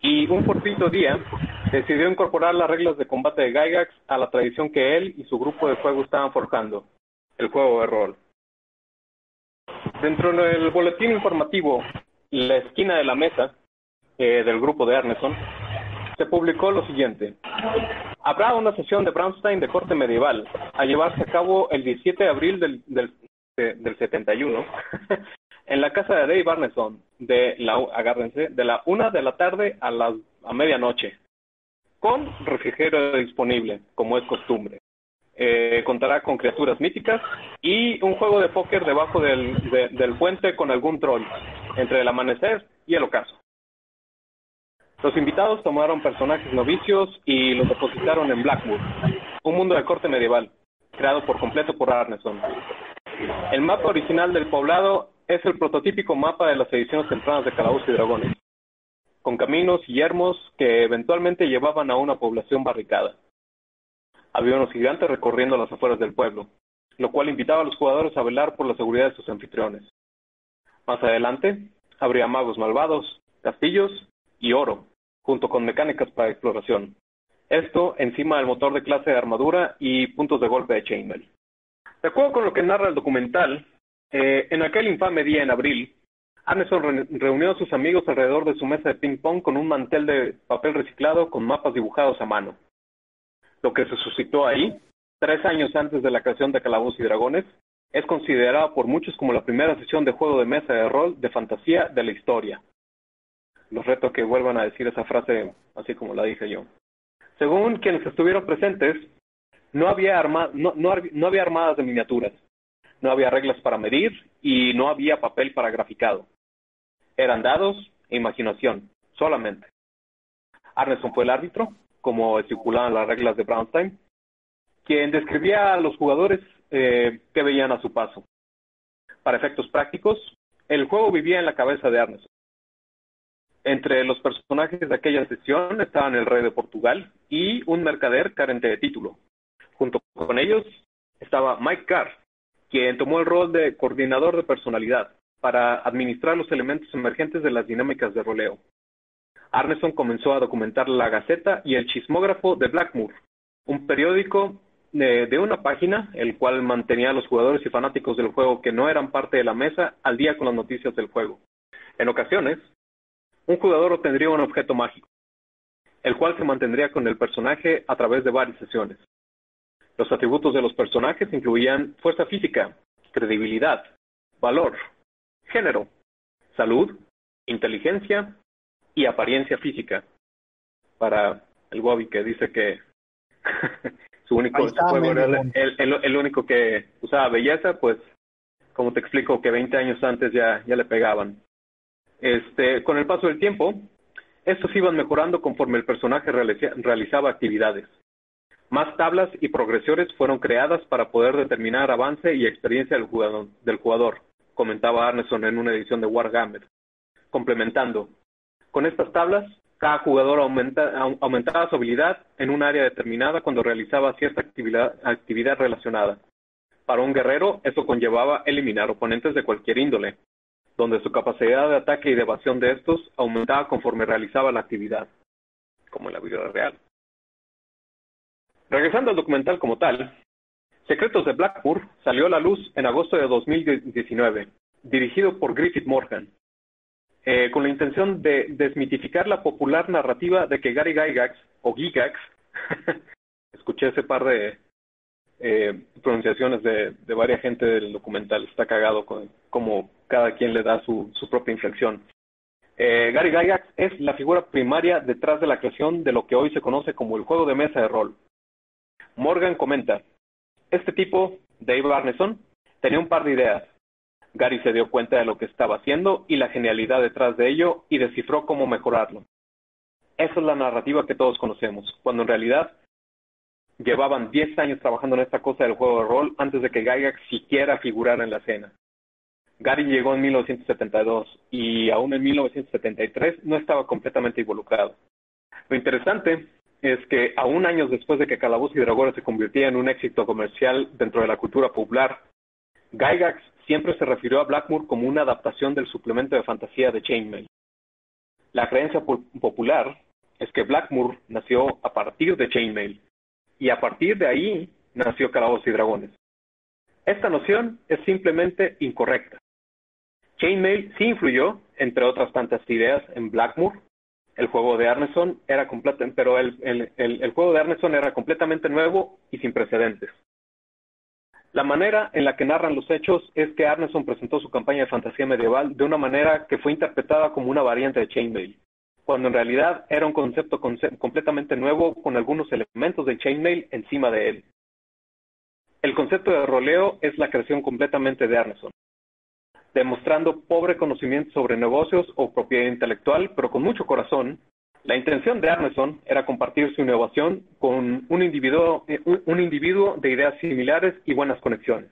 Y un fortuito día decidió incorporar las reglas de combate de Gygax a la tradición que él y su grupo de juego estaban forjando, el juego de rol. Dentro del boletín informativo La esquina de la mesa eh, del grupo de Arneson, se publicó lo siguiente. Habrá una sesión de Brownstein de corte medieval a llevarse a cabo el 17 de abril del, del, de- del 71 en la casa de Dave Barneson de la, una de la tarde a la a medianoche con refrigerio disponible, como es costumbre. Eh, contará con criaturas míticas y un juego de póker debajo del, de- del puente con algún troll, entre el amanecer y el ocaso. Los invitados tomaron personajes novicios y los depositaron en Blackwood, un mundo de corte medieval, creado por completo por Arneson. El mapa original del poblado es el prototípico mapa de las ediciones tempranas de Calabozos y Dragones, con caminos y yermos que eventualmente llevaban a una población barricada. Había unos gigantes recorriendo las afueras del pueblo, lo cual invitaba a los jugadores a velar por la seguridad de sus anfitriones. Más adelante, habría magos malvados, castillos y oro, junto con mecánicas para exploración. Esto encima del motor de clase de armadura y puntos de golpe de chainmail. De acuerdo con lo que narra el documental, eh, en aquel infame día en abril, re- reunió a sus amigos alrededor de su mesa de ping-pong con un mantel de papel reciclado con mapas dibujados a mano. Lo que se suscitó ahí, tres años antes de la creación de Calabozos y Dragones, es considerado por muchos como la primera sesión de juego de mesa de rol de fantasía de la historia. Los reto a que vuelvan a decir esa frase así como la dije yo. Según quienes estuvieron presentes, no había, no había armadas de miniaturas, no había reglas para medir y no había papel para graficado. Eran dados e imaginación, solamente. Arneson fue el árbitro, como estipulaban las reglas de Brownstein, quien describía a los jugadores eh, que veían a su paso. Para efectos prácticos, el juego vivía en la cabeza de Arneson. Entre los personajes de aquella sesión estaban el rey de Portugal y un mercader carente de título. Junto con ellos estaba Mike Carr, quien tomó el rol de coordinador de personalidad para administrar los elementos emergentes de las dinámicas de roleo. Arneson comenzó a documentar la Gaceta y el Chismógrafo de Blackmoor, un periódico de, de una página, el cual mantenía a los jugadores y fanáticos del juego que no eran parte de la mesa al día con las noticias del juego. En ocasiones, un jugador obtendría un objeto mágico, el cual se mantendría con el personaje a través de varias sesiones. Los atributos de los personajes incluían fuerza física, credibilidad, valor, género, salud, inteligencia y apariencia física. Para el Bobby que dice que su único está, su juego era el- el- el único que usaba belleza, pues como te explico que 20 años antes ya, ya le pegaban. Este, con el paso del tiempo, estos iban mejorando conforme el personaje realiza- realizaba actividades. Más tablas y progresiones fueron creadas para poder determinar avance y experiencia del jugador, comentaba Arneson en una edición de Warhammer. Complementando, con estas tablas, cada jugador aumenta- au- aumentaba su habilidad en un área determinada cuando realizaba cierta actividad, actividad relacionada. Para un guerrero, eso conllevaba eliminar oponentes de cualquier índole, donde su capacidad de ataque y de evasión de estos aumentaba conforme realizaba la actividad, como en la vida real. Regresando al documental como tal, Secretos de Blackmoor salió a la luz en agosto de 2019, dirigido por Griffith Morgan, eh, con la intención de desmitificar la popular narrativa de que Gary Gygax, o Gigax, escuché ese par de eh, pronunciaciones de, varias gente del documental, está cagado cada quien le da su, propia inflexión. Eh, Gary Gygax es la figura primaria detrás de la creación de lo que hoy se conoce como el juego de mesa de rol. Morgan comenta, este tipo, Dave Arneson, tenía un par de ideas. Gary se dio cuenta de lo que estaba haciendo y la genialidad detrás de ello y descifró cómo mejorarlo. Esa es la narrativa que todos conocemos, cuando en realidad llevaban 10 años trabajando en esta cosa del juego de rol antes de que Gygax siquiera figurara en la escena. Gary llegó en 1972 y aún en 1973 no estaba completamente involucrado. Lo interesante es que aún años después de que Calabozos y Dragones se convirtiera en un éxito comercial dentro de la cultura popular, Gygax siempre se refirió a Blackmoor como una adaptación del suplemento de fantasía de Chainmail. La creencia po- popular es que Blackmoor nació a partir de Chainmail y a partir de ahí nació Calabozos y Dragones. Esta noción es simplemente incorrecta. Chainmail sí influyó, entre otras tantas ideas, en Blackmoor, El juego de Arneson era completo, pero el, juego de Arneson era completamente nuevo y sin precedentes. La manera en la que narran los hechos es que Arneson presentó su campaña de fantasía medieval de una manera que fue interpretada como una variante de Chainmail, cuando en realidad era un concepto conce- completamente nuevo con algunos elementos de Chainmail encima de él. El concepto de roleo es la creación completamente de Arneson, demostrando pobre conocimiento sobre negocios o propiedad intelectual, pero con mucho corazón. La intención de Arneson era compartir su innovación con un individuo, eh, un- individuo de ideas similares y buenas conexiones.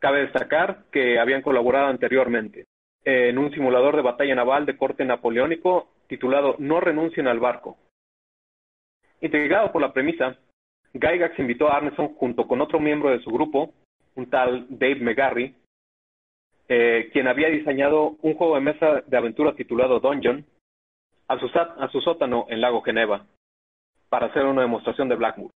Cabe destacar que habían colaborado anteriormente en un simulador de batalla naval de corte napoleónico titulado No renuncien al barco. Intrigado por la premisa, Gygax invitó a Arneson junto con otro miembro de su grupo, un tal Dave McGarry, eh, quien había diseñado un juego de mesa de aventura titulado Dungeon, a su, a su sótano en Lago Geneva, para hacer una demostración de Blackmoor.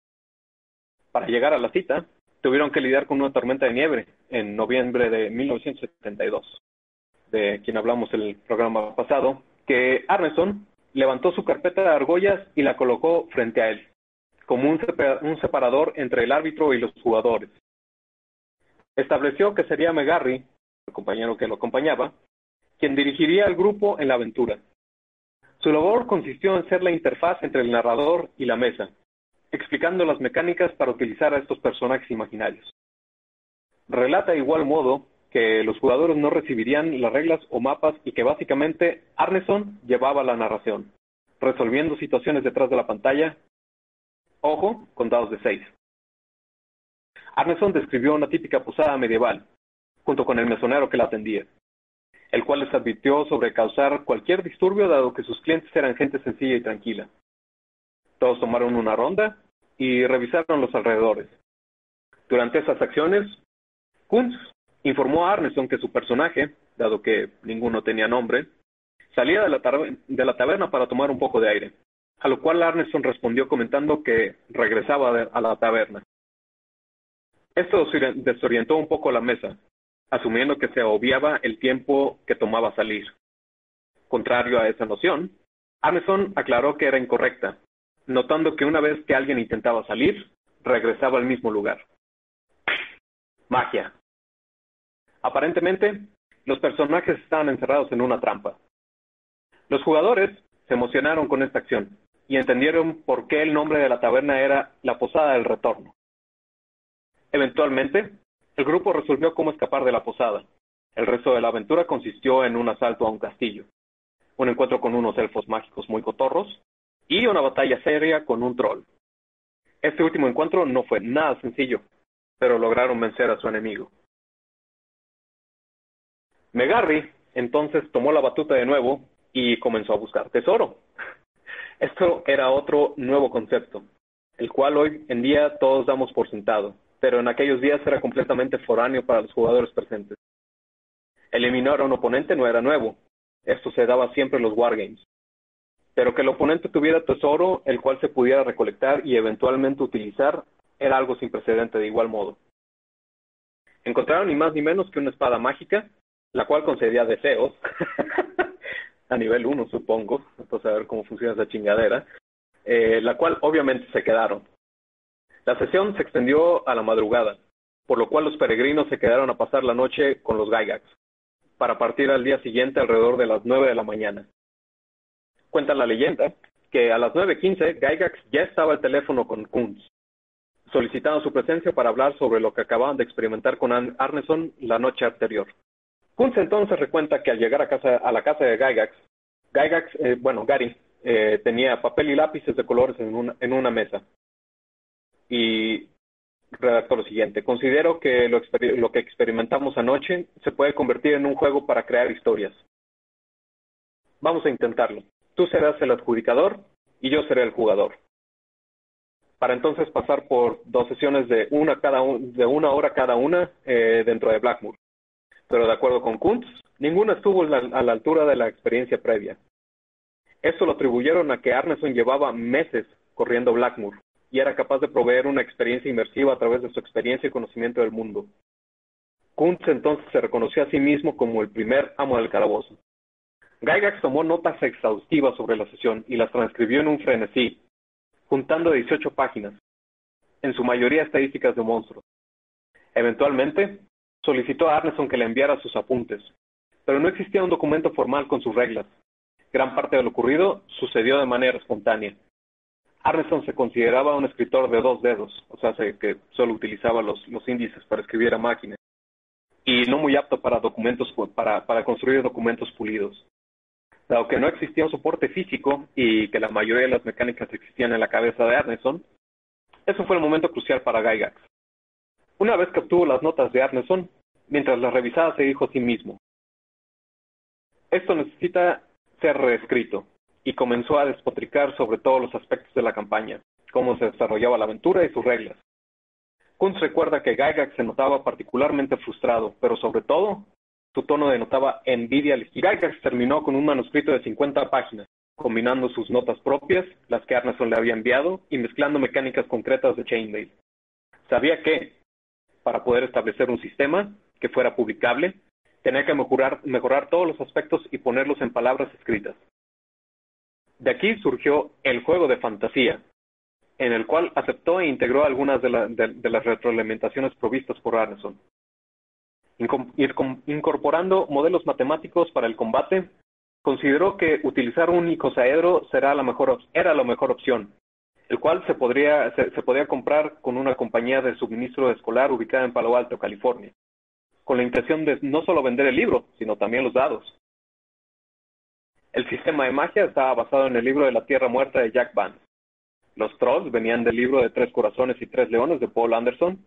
Para llegar a la cita, tuvieron que lidiar con una tormenta de nieve en noviembre de 1972, de quien hablamos en el programa pasado, que Arneson levantó su carpeta de argollas y la colocó frente a él, como un, sepa- un separador entre el árbitro y los jugadores. Estableció que sería Megarry, el compañero que lo acompañaba, quien dirigiría al grupo en la aventura. Su labor consistió en ser la interfaz entre el narrador y la mesa, explicando las mecánicas para utilizar a estos personajes imaginarios. Relata igual modo que los jugadores no recibirían las reglas o mapas y que básicamente Arneson llevaba la narración, resolviendo situaciones detrás de la pantalla. Ojo, con dados de 6. Arneson describió una típica posada medieval, junto con el mesonero que la atendía, el cual les advirtió sobre causar cualquier disturbio dado que sus clientes eran gente sencilla y tranquila. Todos tomaron una ronda y revisaron los alrededores. Durante esas acciones, Kuntz informó a Arneson que su personaje, dado que ninguno tenía nombre, salía de la, de la taberna para tomar un poco de aire, a lo cual Arneson respondió comentando que regresaba a la taberna. Esto desori- desorientó un poco la mesa, asumiendo que se obviaba el tiempo que tomaba salir. Contrario a esa noción, Arneson aclaró que era incorrecta, notando que una vez que alguien intentaba salir, regresaba al mismo lugar. Magia. Aparentemente, los personajes estaban encerrados en una trampa. Los jugadores se emocionaron con esta acción y entendieron por qué el nombre de la taberna era la Posada del Retorno. Eventualmente, el grupo resolvió cómo escapar de la posada. El resto de la aventura consistió en un asalto a un castillo, un encuentro con unos elfos mágicos muy cotorros y una batalla seria con un troll. Este último encuentro no fue nada sencillo, pero lograron vencer a su enemigo. Megarry entonces tomó la batuta de nuevo y comenzó a buscar tesoro. Esto era otro nuevo concepto, el cual hoy en día todos damos por sentado, pero en aquellos días era completamente foráneo para los jugadores presentes. Eliminar a un oponente no era nuevo, esto se daba siempre en los wargames. Pero que el oponente tuviera tesoro, el cual se pudiera recolectar y eventualmente utilizar, era algo sin precedente de igual modo. Encontraron ni más ni menos que una espada mágica, la cual concedía deseos, a nivel 1 supongo, entonces a ver cómo funciona esa chingadera, eh, la cual obviamente se quedaron. La sesión se extendió a la madrugada, por lo cual los peregrinos se quedaron a pasar la noche con los Gygax, para partir al día siguiente alrededor de las 9 de la mañana. Cuenta la leyenda que a las 9.15 Gygax ya estaba al teléfono con Kunz, solicitando su presencia para hablar sobre lo que acababan de experimentar con Arneson la noche anterior. Kunz entonces recuenta que al llegar a, casa, a la casa de Gygax, Gygax, eh, bueno, Gary, eh, tenía papel y lápices de colores en una mesa. Y redactó lo siguiente. Considero que lo, exper- lo que experimentamos anoche se puede convertir en un juego para crear historias. Vamos a intentarlo. Tú serás el adjudicador y yo seré el jugador. Para entonces pasar por dos sesiones de una, cada un- de una hora cada una eh, dentro de Blackmoor. Pero de acuerdo con Kuntz, ninguna estuvo a la, altura de la experiencia previa. Esto lo atribuyeron a que Arneson llevaba meses corriendo Blackmoor y era capaz de proveer una experiencia inmersiva a través de su experiencia y conocimiento del mundo. Kuntz entonces se reconoció a sí mismo como el primer amo del calabozo. Gygax tomó notas exhaustivas sobre la sesión y las transcribió en un frenesí, juntando 18 páginas, en su mayoría estadísticas de monstruos. Eventualmente, solicitó a Arneson que le enviara sus apuntes, pero no existía un documento formal con sus reglas. Gran parte de lo ocurrido sucedió de manera espontánea. Arneson se consideraba un escritor de dos dedos, o sea, que solo utilizaba los, los índices para escribir a máquina, y no muy apto para documentos para, para construir documentos pulidos. Dado que no existía un soporte físico y que la mayoría de las mecánicas existían en la cabeza de Arneson, eso fue el momento crucial para Gygax. Una vez que obtuvo las notas de Arneson, mientras las revisaba se dijo a sí mismo, esto necesita ser reescrito, y comenzó a despotricar sobre todos los aspectos de la campaña, cómo se desarrollaba la aventura y sus reglas. Kunz recuerda que Gygax se notaba particularmente frustrado, pero sobre todo, su tono denotaba envidia. Gygax terminó con un manuscrito de 50 páginas, combinando sus notas propias, las que Arneson le había enviado, y mezclando mecánicas concretas de Chainmail. Sabía que, para poder establecer un sistema que fuera publicable, tenía que mejorar, mejorar todos los aspectos y ponerlos en palabras escritas. De aquí surgió el juego de fantasía, en el cual aceptó e integró algunas de, las retroalimentaciones provistas por Arneson. Incorporando modelos matemáticos para el combate, consideró que utilizar un icosaedro será la mejor, era la mejor opción, el cual se, podría, se podía comprar con una compañía de suministro escolar ubicada en Palo Alto, California, con la intención de no solo vender el libro, sino también los dados. El sistema de magia estaba basado en el libro de la Tierra Muerta de Jack Vance. Los trolls venían del libro de Tres Corazones y Tres Leones de Paul Anderson.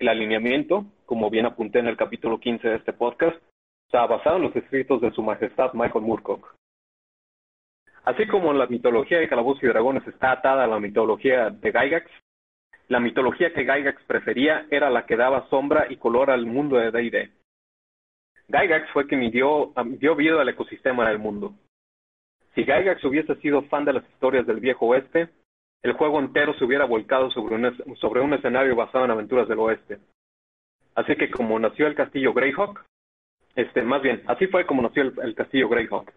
El alineamiento, como bien apunté en el capítulo 15 de este podcast, estaba basado en los escritos de Su Majestad Michael Moorcock. Así como la mitología de Calabozos y Dragones está atada a la mitología de Gygax, la mitología que Gygax prefería era la que daba sombra y color al mundo de D&D. Gygax fue quien dio, dio vida al ecosistema del mundo. Si Gygax hubiese sido fan de las historias del viejo oeste, el juego entero se hubiera volcado sobre un, sobre un escenario basado en aventuras del oeste. Así que como nació el castillo Greyhawk, este, más bien, así fue como nació el, castillo Greyhawk,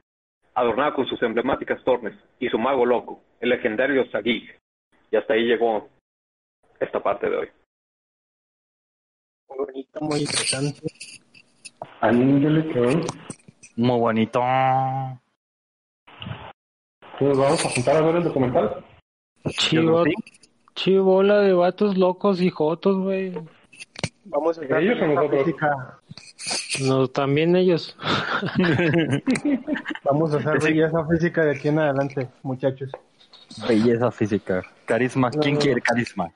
adornado con sus emblemáticas torres y su mago loco, el legendario Sagig. Y hasta ahí llegó esta parte de hoy. Muy bonito, muy interesante. Muy bonito. Entonces vamos a juntar a ver el documental. Chivo, chivola de vatos locos y jotos, güey. Vamos a ver ¿Ellos o nosotros? física. No, también ellos. Vamos a hacer belleza física de aquí en adelante, muchachos. Belleza física. Carisma. ¿Quién No. quiere carisma?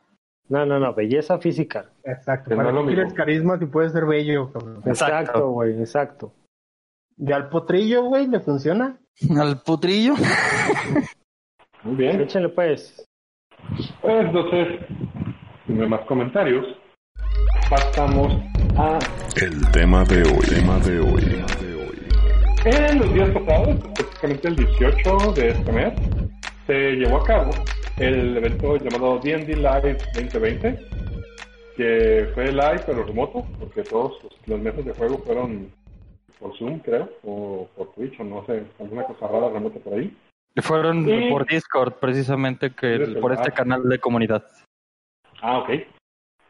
No, no, no, belleza física. Exacto. No ¿Para qué quieres mismo. carisma si puedes ser bello, cabrón? Exacto. Exacto, güey, exacto. ¿Y al potrillo, güey, le funciona? Al putrillo. Muy bien. Échale pues. Pues entonces, sin más comentarios, pasamos a El tema de hoy. Tema de hoy. En los días pasados, específicamente el 18 de este mes, se llevó a cabo el evento llamado D&D Live 2020, que fue live pero remoto, porque todos los, los meses de juego fueron por Zoom, creo, o por Twitch, o no sé, alguna cosa rara remota por ahí. Fueron Y- por Discord, precisamente, que por este canal de comunidad. Ah, ok.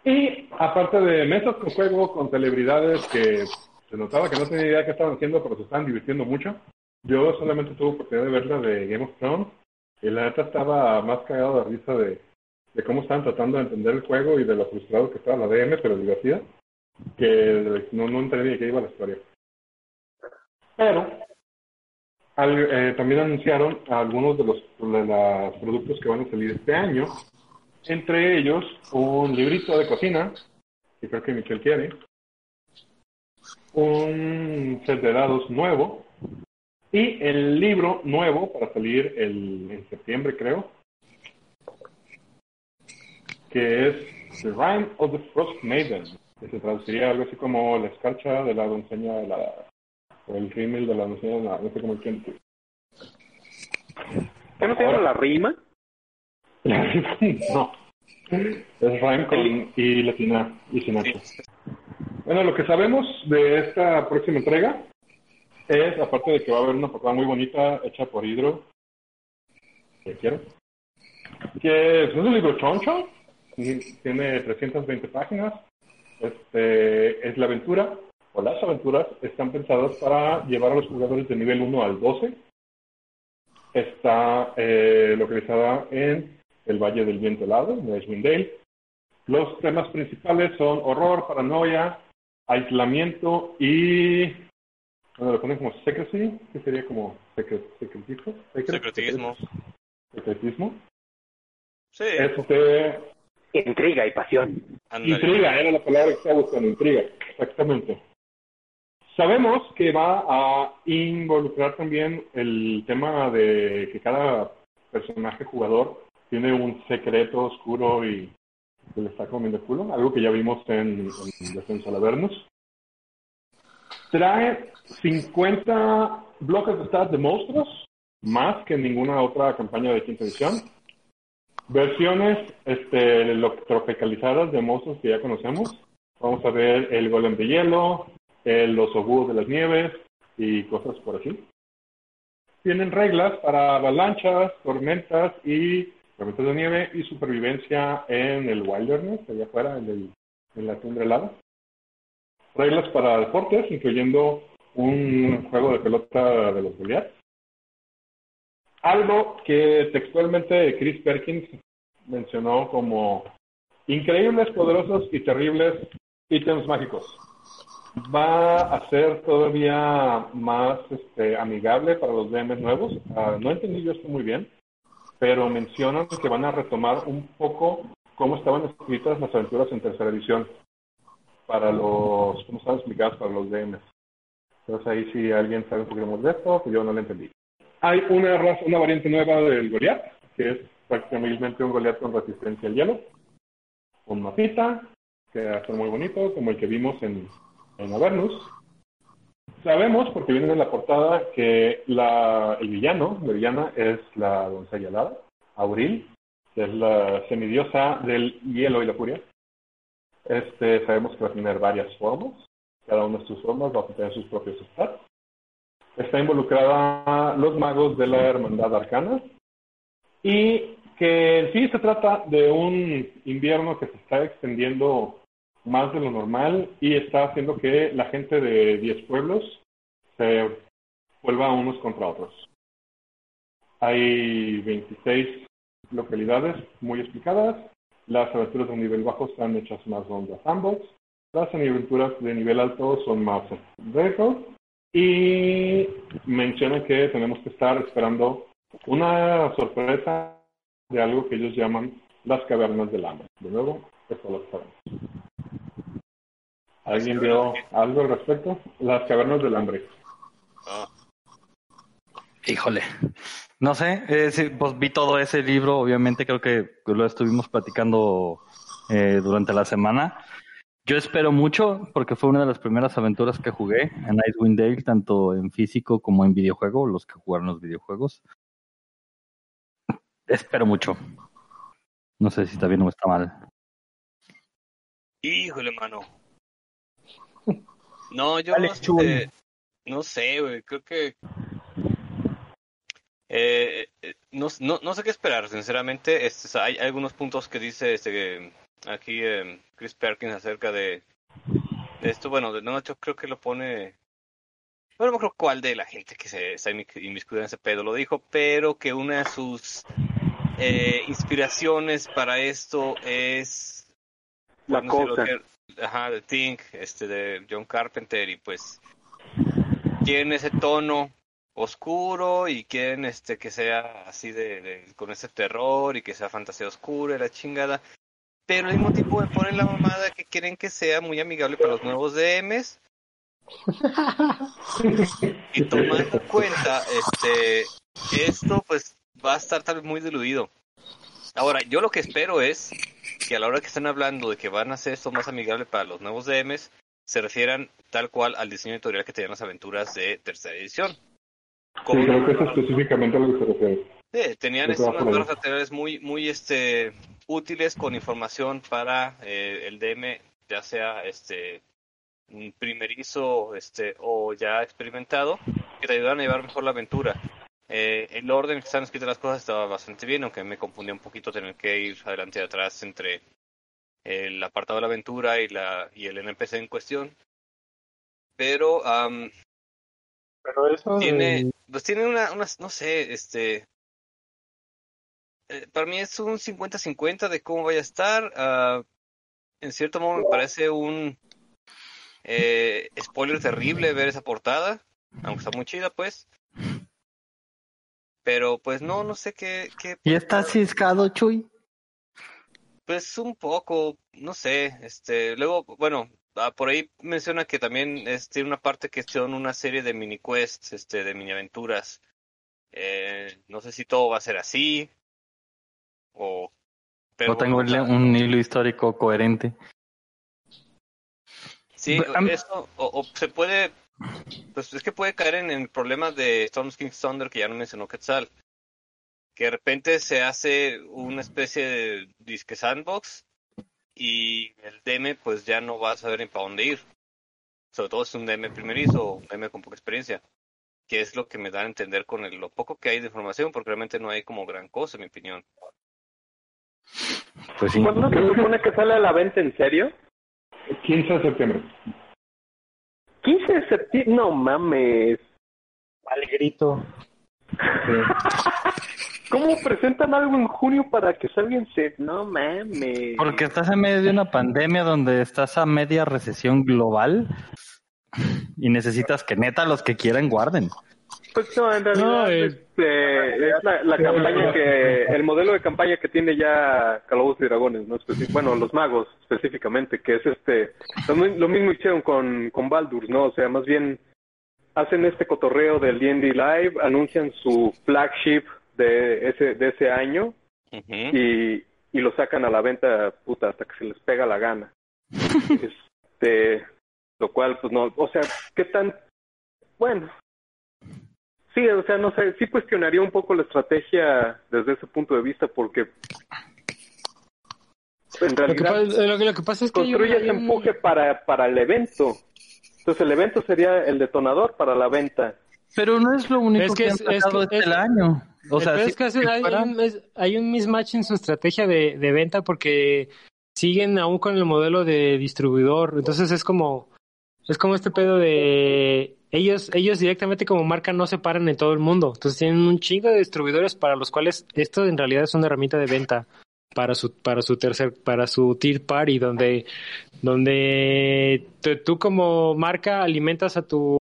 Y aparte de mesas con juego, con celebridades que se notaba que no tenía idea de qué estaban haciendo, pero se estaban divirtiendo mucho, yo solamente tuve oportunidad de ver la de Game of Thrones y la neta estaba más cagado de risa de, de cómo estaban tratando de entender el juego y de lo frustrado que estaba la DM, pero divertida, que de- no, no entendí de qué iba la historia. Pero eh, también anunciaron algunos de los, productos que van a salir este año, entre ellos un librito de cocina, que creo que Michelle quiere, un set de dados nuevo. Y el libro nuevo para salir el, en septiembre, creo, que es The Rime of the Frost Maiden, que se traduciría algo así como la escarcha de la doncella de la, o el rímel de la la, no sé cómo quién. ¿Qué no se llama la rima? no. Es Rhyme con y latina y sin H. Bueno, lo que sabemos de esta próxima entrega es, aparte de que va a haber una portada muy bonita hecha por Hydro, que quiero, que es un libro choncho, tiene 320 páginas, este, es la aventura, o las aventuras, están pensadas para llevar a los jugadores de nivel 1 al 12. Está eh, localizada en el Valle del Viento Helado, en Icewind Dale. Los temas principales son horror, paranoia, aislamiento y bueno, lo ponen como secrecy, que sería como secret, secretismo. Secret- Secretismo. Secretismo. Sí, Este, Intriga y pasión. intriga, era la palabra que estaba buscando, intriga, exactamente. Sabemos que va a involucrar también el tema de que cada personaje jugador tiene un secreto oscuro y que le está comiendo el culo, algo que ya vimos en, en Defensa de Avernus. Trae 50 bloques de stats de monstruos, más que ninguna otra campaña de quinta edición. Versiones este, tropicalizadas de monstruos que ya conocemos. Vamos a ver el golem de hielo, el oso búho de las nieves y cosas por así. Tienen reglas para avalanchas, tormentas y tormentas de nieve y supervivencia en el wilderness, allá afuera, en, el, en la tundra helada. Reglas para deportes, incluyendo un juego de pelota de los Goliaths. Algo que textualmente Chris Perkins mencionó como increíbles, poderosos y terribles ítems mágicos. Va a ser todavía más este, amigable para los DMs nuevos. Ah, no entendí yo esto muy bien, pero mencionan que van a retomar un poco cómo estaban escritas las aventuras en tercera edición para los, cómo estaban explicadas para los DMs. Entonces ahí si alguien sabe un poquito más de esto, pues yo no lo entendí. Hay una raza, una variante nueva del Goliath, que es prácticamente un Goliath con resistencia al hielo. Un mapita, que ser muy bonito, como el que vimos en, en Avernus. Sabemos, porque viene en la portada, que la, el villano, la villana es la doncella alada, Auril, que es la semidiosa del hielo y la furia. Este, sabemos que va a tener varias formas. Cada una de sus formas va a tener sus propios stats. Está involucrada los magos de la Hermandad Arcana. Y que en sí se trata de un invierno que se está extendiendo más de lo normal y está haciendo que la gente de 10 pueblos se vuelva unos contra otros. Hay 26 localidades muy explicadas. Las aventuras de nivel bajo están hechas más rondas ambos. Las aventuras de nivel alto son más récord. Y menciona que tenemos que estar esperando una sorpresa de algo que ellos llaman las cavernas del hambre. De nuevo, esto lo sabemos. ¿Alguien vio algo al respecto? Las cavernas del hambre. Ah, Híjole. No sé, eh, sí, pues vi todo ese libro, obviamente creo que lo estuvimos platicando eh, durante la semana. Yo espero mucho porque fue una de las primeras aventuras que jugué en Icewind Dale, tanto en físico como en videojuego, los que jugaron los videojuegos. Espero mucho. No sé si está bien o está mal. híjole, mano. No, yo no sé, güey, creo que eh, eh, no, no, no sé qué esperar, sinceramente. Este, hay algunos puntos que dice este aquí eh, Chris Perkins acerca de, de esto. Bueno, de, no, yo creo que lo pone. Bueno, no acuerdo cuál de la gente que se está inmi- inmiscuida en ese pedo lo dijo, pero que una de sus eh, inspiraciones para esto es La no sé, Ajá, de Think, este de John Carpenter y pues quieren ese tono oscuro y quieren este que sea así de, con ese terror y que sea fantasía oscura y la chingada. Pero al mismo tiempo me ponen la mamada que quieren que sea muy amigable para los nuevos DMs. y tomando en cuenta este esto pues va a estar tal vez muy diluido. Ahora, yo lo que espero es que a la hora que están hablando de que van a hacer esto más amigable para los nuevos DMs, se refieran tal cual al diseño editorial que tenían las aventuras de tercera edición. Sí, Con- creo que es específicamente a lo que se refiere. Sí, tenían Eso ahí. barras laterales muy, muy este, útiles con información para eh, el DM, ya sea este primerizo este, o ya experimentado que te ayudan a llevar mejor la aventura. Eh, el orden que están escritas las cosas estaba bastante bien, aunque me confundía un poquito tener que ir adelante y atrás entre el apartado de la aventura y, la, y el NPC en cuestión. Pero am, Pero eso tiene, de- pues tiene una, una, no sé, este, eh, para mí es un 50-50 de cómo vaya a estar. ah, en cierto modo me parece un eh, spoiler terrible ver esa portada, aunque está muy chida, pues. Pero pues no, no sé qué, qué ¿Y está ciscado, Chuy? Pues un poco, no sé, este, luego, bueno, ah, por ahí menciona que también es, tiene una parte que son una serie de mini quests, este, de mini aventuras. Eh, no sé si todo va a ser así, o... No tengo bueno, un hilo histórico coherente. Sí, eso, o, o se puede, pues es que puede caer en el problema de Storm King's Thunder que ya no mencionó Quetzal, que de repente se hace una especie de disque sandbox y el DM pues ya no va a saber ni para dónde ir. Sobre todo si es un DM primerizo o un DM con poca experiencia, que es lo que me da a entender con el- lo poco que hay de información, porque realmente no hay como gran cosa, en mi opinión. Pues sí. ¿Cuándo se supone que sale a la venta en serio? 15 de septiembre. 15 de septiembre. No mames. Al grito. ¿Cómo presentan algo en junio para que salga en? No mames. Porque estás en medio de una pandemia donde estás a media recesión global y necesitas que neta los que quieran guarden. Pues no, en realidad No, eh, este, es la, la campaña que, el modelo de campaña que tiene ya Calabozos y Dragones, ¿no? Bueno, los magos específicamente, que es este, lo, mi- lo mismo hicieron con, con Baldur, ¿no? O sea, más bien hacen este cotorreo del D&D Live, anuncian su flagship de ese, de ese año y, y lo sacan a la venta, puta, hasta que se les pega la gana. este, lo cual, pues no, o sea, ¿qué tan, bueno, sí, o sea, no sé, sí cuestionaría un poco la estrategia desde ese punto de vista porque en Lo que, realidad pasa, lo, que, lo que pasa es que construye ese un- empuje para, para el evento. Entonces el evento sería el detonador para la venta. Pero no es lo único Es que, que han es- es sacado que- este es- año. O El sea, si es que hace- hay, un, es- hay un mismatch en su estrategia de, de venta porque siguen aún con el modelo de distribuidor. Entonces es como es como este pedo de ellos ellos directamente como marca no se paran en todo el mundo. Entonces tienen un chingo de distribuidores para los cuales esto en realidad es una herramienta de venta para su para su tercer para su tier party donde donde tú- tú como marca alimentas a tu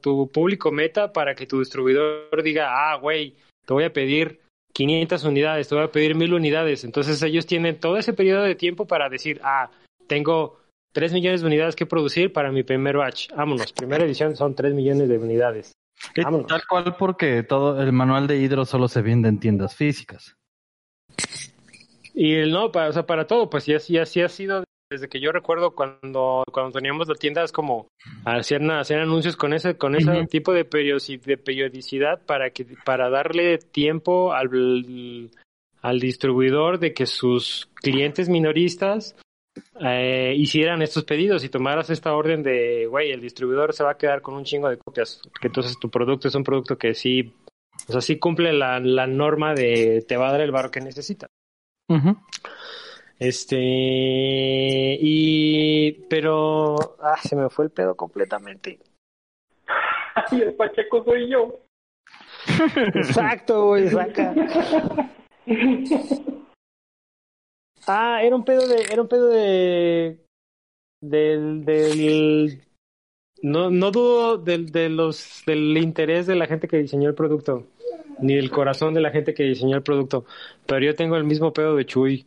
tu público meta para que tu distribuidor diga, ah, güey, te voy a pedir 500 unidades, te voy a pedir 1000 unidades. Entonces ellos tienen todo ese periodo de tiempo para decir, ah, tengo 3 millones de unidades que producir para mi primer batch. Vámonos, primera edición son 3 millones de unidades. vámonos. tal cual porque todo el manual de hidro solo se vende en tiendas físicas. Y el no, para, o sea, para todo, pues y así, así ha sido desde que yo recuerdo cuando, cuando teníamos las tiendas como hacer, hacer anuncios con ese, con ese tipo de periodicidad para que, para darle tiempo al, al distribuidor de que sus clientes minoristas eh, hicieran estos pedidos y tomaras esta orden de, güey, el distribuidor se va a quedar con un chingo de copias, que entonces tu producto es un producto que sí, o sea, sí cumple la, la norma de te va a dar el barro que necesita. Ujú. Este, y, pero, ah, se me fue el pedo completamente. Y el Pacheco soy yo. Exacto, güey, saca. Ah, era un pedo de, era un pedo de, del, del, no, no dudo del, de los, del interés de la gente que diseñó el producto, ni del corazón de la gente que diseñó el producto, pero yo tengo el mismo pedo de Chuy.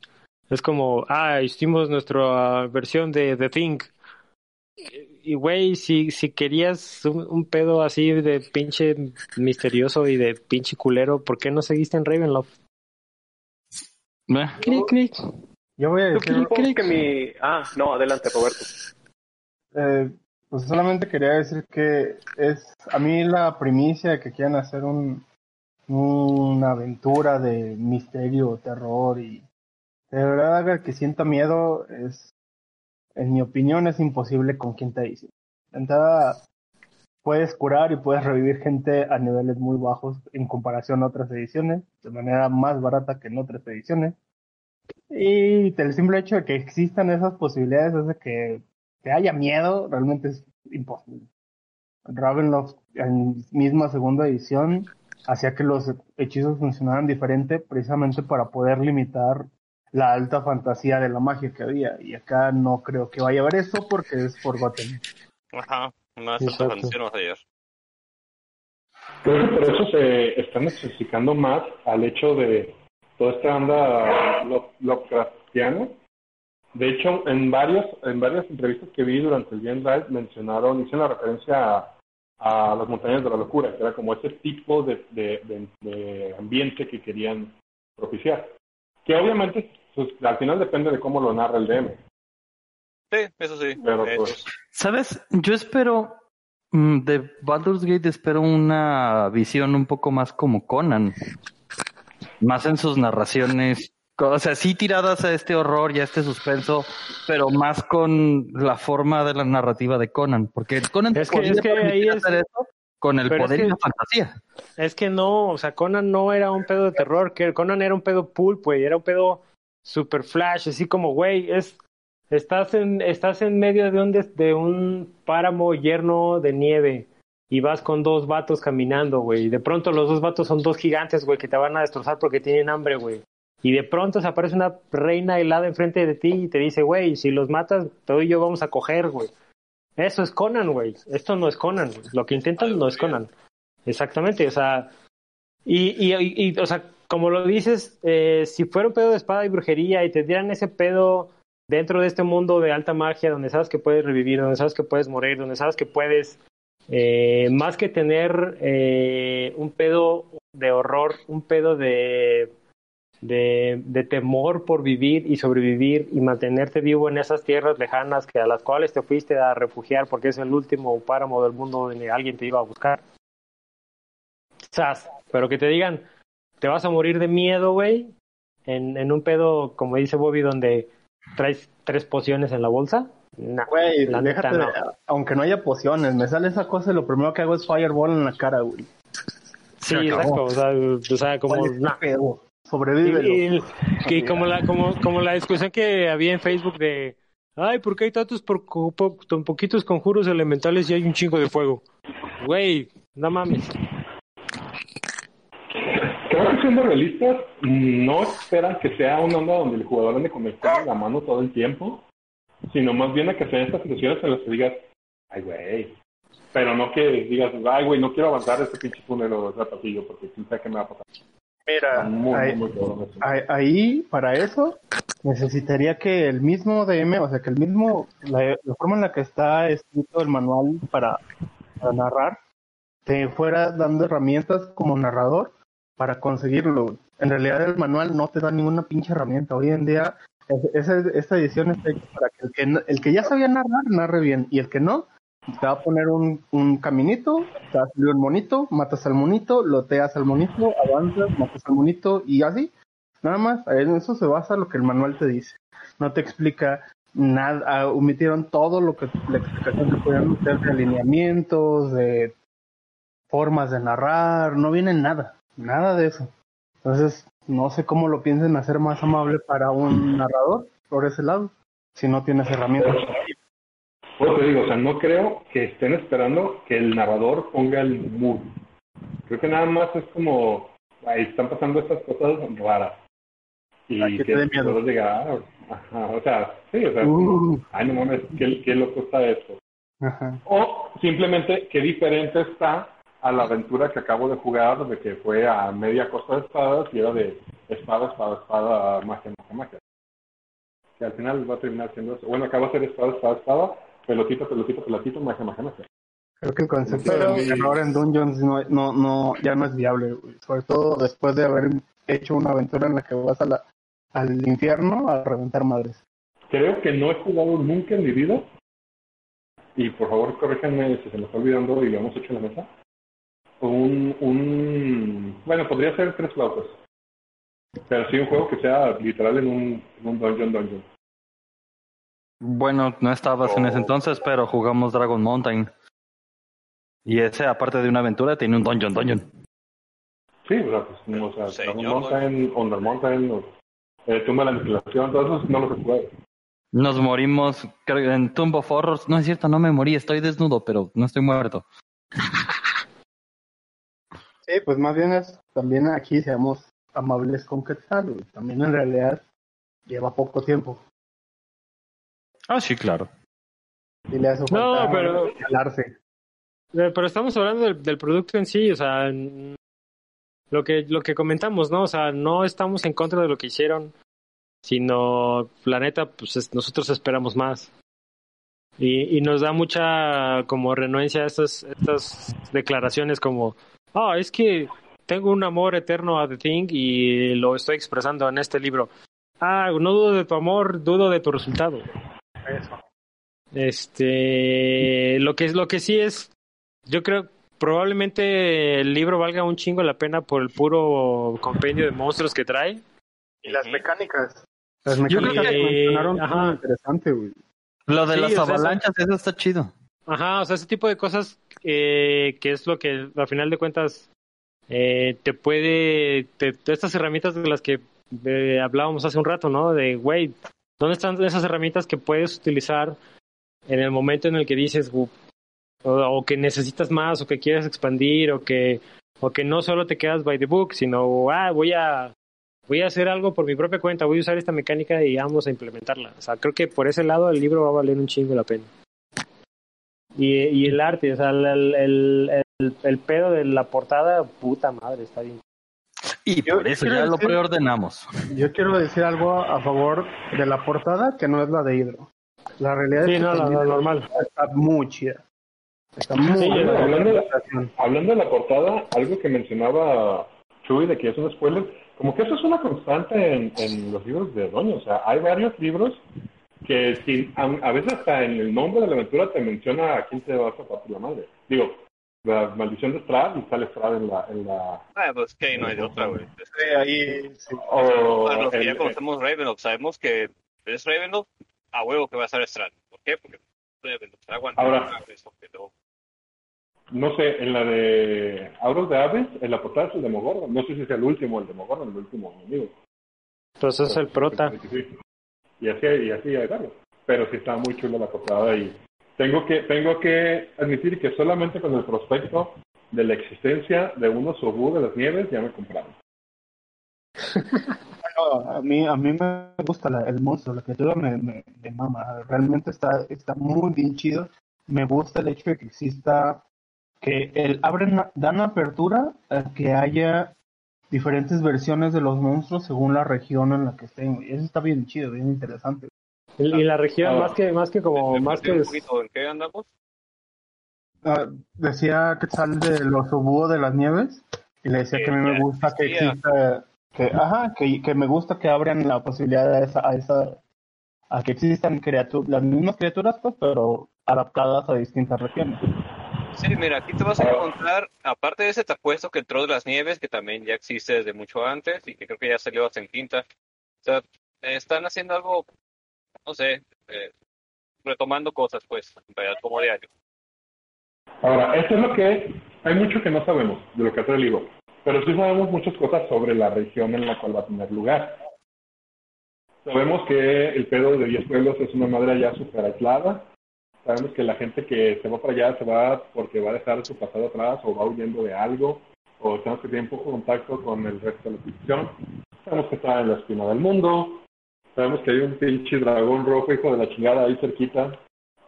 Es como, ah, hicimos nuestra versión de The Thing. Y güey, si, si querías un, un pedo así de pinche misterioso y de pinche culero, ¿por qué no seguiste en Ravenloft? Clic, clic. Yo voy a decir, supongo que mi... Ah, no, adelante, Roberto. eh, pues solamente quería decir que es a mí la primicia de que quieran hacer un una aventura de misterio, terror y de verdad haga que sienta miedo es en mi opinión es imposible con quinta edición. De entrada, puedes curar y puedes revivir gente a niveles muy bajos en comparación a otras ediciones, de manera más barata que en otras ediciones. Y el simple hecho de que existan esas posibilidades hace que, que haya miedo, realmente es imposible. Ravenloft en misma segunda edición hacía que los hechizos funcionaran diferente precisamente para poder limitar la alta fantasía de la magia que había. Y acá no creo que vaya a haber eso porque es Forgotten. Ajá, no es Exacto. mencionamos ayer. Creo que por eso se están especificando más al hecho de toda esta onda Lo- Lovecraftiana. De hecho, en varios, en varias entrevistas que vi durante el Game Drive mencionaron, hicieron la referencia a, a las montañas de la locura, que era como ese tipo de, de, de- de ambiente que querían propiciar. Que obviamente, pues, al final depende de cómo lo narra el DM. Sí, eso sí. Pero, pues, ¿Sabes? Yo espero mm, de Baldur's Gate espero una visión un poco más como Conan. Más en sus narraciones. O sea, sí tiradas a este horror y a este suspenso, pero más con la forma de la narrativa de Conan. Porque Conan Es que- podía es que permitir ahí es- hacer eso con el pero es poder y la fantasía. Es que no, o sea, Conan no era un pedo de terror, que Conan era un pedo pulp, güey, era un pedo super flash, así como, güey, es estás en estás en medio de un de un páramo lleno de nieve y vas con dos vatos caminando, güey, y de pronto los dos vatos son dos gigantes, güey, que te van a destrozar porque tienen hambre, güey. Y de pronto se aparece una reina helada enfrente de ti y te dice, güey, si los matas, tú y yo vamos a coger, güey. Eso es Conan, güey. Esto no es Conan. Lo que intentan no es Conan. Exactamente, o sea, y, y, y, y, o sea, como lo dices, eh, si fuera un pedo de espada y brujería y te dieran ese pedo dentro de este mundo de alta magia, donde sabes que puedes revivir, donde sabes que puedes morir, donde sabes que puedes, eh, más que tener eh, un pedo de horror, un pedo de, de, de temor por vivir y sobrevivir y mantenerte vivo en esas tierras lejanas que a las cuales te fuiste a refugiar porque es el último páramo del mundo donde alguien te iba a buscar. Sas, pero que te digan, te vas a morir de miedo, güey, en, en un pedo, como dice Bobby, donde traes tres pociones en la bolsa. No, Güey, la neta déjate no. aunque no haya pociones, me sale esa cosa y lo primero que hago es fireball en la cara, güey. Sí, exacto, o sea, o sea, como... ¿Cuál es nah. Sobrevívelo. Y, y- y como la como como la discusión que había en Facebook de ay por qué hay tantos por, po- tan poquitos conjuros elementales y hay un chingo de fuego güey no mames Creo que siendo realistas, no esperan que sea una onda donde el jugador ande con el en la mano todo el tiempo, sino más bien a que sean estas situaciones en las que digas, ay, güey. Pero no que digas, ay, güey, no quiero avanzar este pinche túnel o ese pasillo porque quién sabe qué me va a pasar. Mira, muy, ahí, muy para eso, necesitaría que el mismo DM, o sea, que el mismo, la, la forma en la que está escrito el manual para, para narrar, te fuera dando herramientas como narrador para conseguirlo. En realidad el manual no te da ninguna pinche herramienta. Hoy en día, es- esa, esta edición está hecha para que el, que el que ya sabía narrar, narre bien, y el que no, te va a poner un, un caminito, te va a salir un monito, matas al monito, loteas al monito, avanzas, matas al monito y así. Nada más, en eso se basa lo que el manual te dice. No te explica nada, ah, omitieron todo lo que la explicación que podían meter de alineamientos, de formas de narrar, no viene nada, nada de eso. Entonces, no sé cómo lo piensen hacer más amable para un narrador por ese lado, si no tienes herramientas. Pues te digo, o sea, no creo que estén esperando que el narrador ponga el mood. Creo que nada más es como, ahí están pasando estas cosas raras. Y Ay, que que te miedo. jugador diga, ah, ajá, o sea, sí, o sea, Uh. ay, no mames, ¿qué, qué loco está esto? Ajá. O simplemente qué diferente está a la aventura que acabo de jugar, de que fue a media costa de espadas y era de espada, espada, espada, magia, magia, magia. Que al final va a terminar siendo eso. Bueno, acaba de ser espada, espada, espada, pelotito, pelotito, pelotito, magia, magia, magia. Creo que el concepto Pero- de terror en Dungeons no, no, no, ya no es viable, güey. sobre todo después de haber hecho una aventura en la que vas a la, al infierno a reventar madres. Creo que no he jugado nunca en mi vida. Y por favor, corríjanme si se me está olvidando y lo hemos hecho en la mesa. Un, un, bueno, podría ser tres flautas. Pero sí un juego que sea literal en un, en un dungeon dungeon. Bueno, no estabas en ese Oh. entonces, pero jugamos Dragon Mountain. Y ese, aparte de una aventura, tiene un dungeon dungeon. Sí, o sea, pues, o sea, Señor. Dragon Mountain, Under Mountain, o, eh, Tumba de la Aniquilación, todos esos no los he jugado. Nos morimos creo, en Tomb of Horrors. No es cierto, no me morí, estoy desnudo, pero no estoy muerto. Sí, pues más bien es, también aquí seamos amables con Quetzal, güey. También en realidad lleva poco tiempo. Ah, sí, claro. Y le hace No, falta pero- calarse. Eh, Pero estamos hablando del, del producto en sí, o sea, lo que, lo que comentamos, ¿no? O sea, no estamos en contra de lo que hicieron, sino, la neta, pues es- nosotros esperamos más. Y, y nos da mucha como renuencia a estas, estas declaraciones como, ah, es que tengo un amor eterno a The Thing y lo estoy expresando en este libro. Ah, no dudo de tu amor, dudo de tu resultado. Este, lo que es, lo que sí es, yo creo, probablemente el libro valga un chingo la pena por el puro compendio de monstruos que trae. Y las mecánicas. Las Yo mecánicas creo que- que mencionaron ajá. son interesantes, güey. Lo de Sí, las sea, eso- avalanchas, eso está chido. Ajá, o sea, ese tipo de cosas eh, que es lo que a final de cuentas eh, te puede, te- estas herramientas de las que eh, hablábamos hace un rato, ¿no? De, güey, ¿dónde están esas herramientas que puedes utilizar en el momento en el que dices, o, o que necesitas más, o que quieres expandir, o que, o que no solo te quedas by the book, sino, ah, voy a, voy a hacer algo por mi propia cuenta, voy a usar esta mecánica y vamos a implementarla. O sea, creo que por ese lado el libro va a valer un chingo la pena. Y, y el arte, o sea, el, el, el, el pedo de la portada, puta madre, está bien. Y Yo por eso ya lo decir- preordenamos. Yo quiero decir algo a favor de la portada que no es la de Hidro. La realidad Sí, es que no, la, la la normal. está muy chida. Está muy Sí, la hablando de- presentación. Hablando de la portada, algo que mencionaba Chuy de que es un spoiler, como que eso es una constante en, en los libros de Doño. O sea, hay varios libros que sin, a, a veces hasta en el nombre de la aventura te menciona a quién te vas a partir la madre. Digo, la maldición de Strad y sale Strad en la... En la Ah, pues que no hay de otra, güey. ahí, sí. o Para los que ya el- conocemos Ravenloft, sabemos que es Ravenloft a huevo que va a estar Strad. ¿Por qué? Porque Ravenloft está aguantando Ahora. eso que no. no sé, en la de Auros de Aves, en la portada es el Demogorgon. No sé si es el último, el Demogorgon, el último enemigo. Entonces es el prota. Sí. Y así, y así hay varios. Pero sí está muy chula la portada y tengo que, tengo que admitir que solamente con el prospecto de la existencia de unos obú de las nieves ya me compraron. Bueno, a mí, a mí me gusta el monstruo, la criatura me, me, me mama. Realmente está, está muy bien chido. Me gusta el hecho de que exista, que el abren, dan apertura a que haya diferentes versiones de los monstruos según la región en la que estén. Y Eso está bien chido, bien interesante. Y, y la región, Ah. más que, más que como, Me más que un poquito en qué andamos. Ah, decía que sale de los obúo de las nieves y le decía que a mí me gusta que exista que ajá que, que me gusta que abran la posibilidad a esa a esa a que existan criaturas las mismas criaturas pues pero adaptadas a distintas regiones Sí, mira, aquí te vas a encontrar, aparte de ese te apuesto que Troll de las Nieves, que también ya existe desde mucho antes y que creo que ya salió hasta en quinta. O sea, están haciendo algo, no sé, eh, retomando cosas, pues, en realidad, como diario. Ahora, esto es lo que hay mucho que no sabemos de lo que trae el libro, pero sí sabemos muchas cosas sobre la región en la cual va a tener lugar. Sabemos que el pedo de 10 pueblos es una madre allá súper aislada. Sabemos que la gente que se va para allá se va porque va a dejar su pasado atrás o va huyendo de algo, o sabemos que tiene poco contacto con el resto de la civilización. Sabemos que está en la esquina del mundo. Sabemos que hay un pinche dragón rojo, hijo de la chingada, ahí cerquita,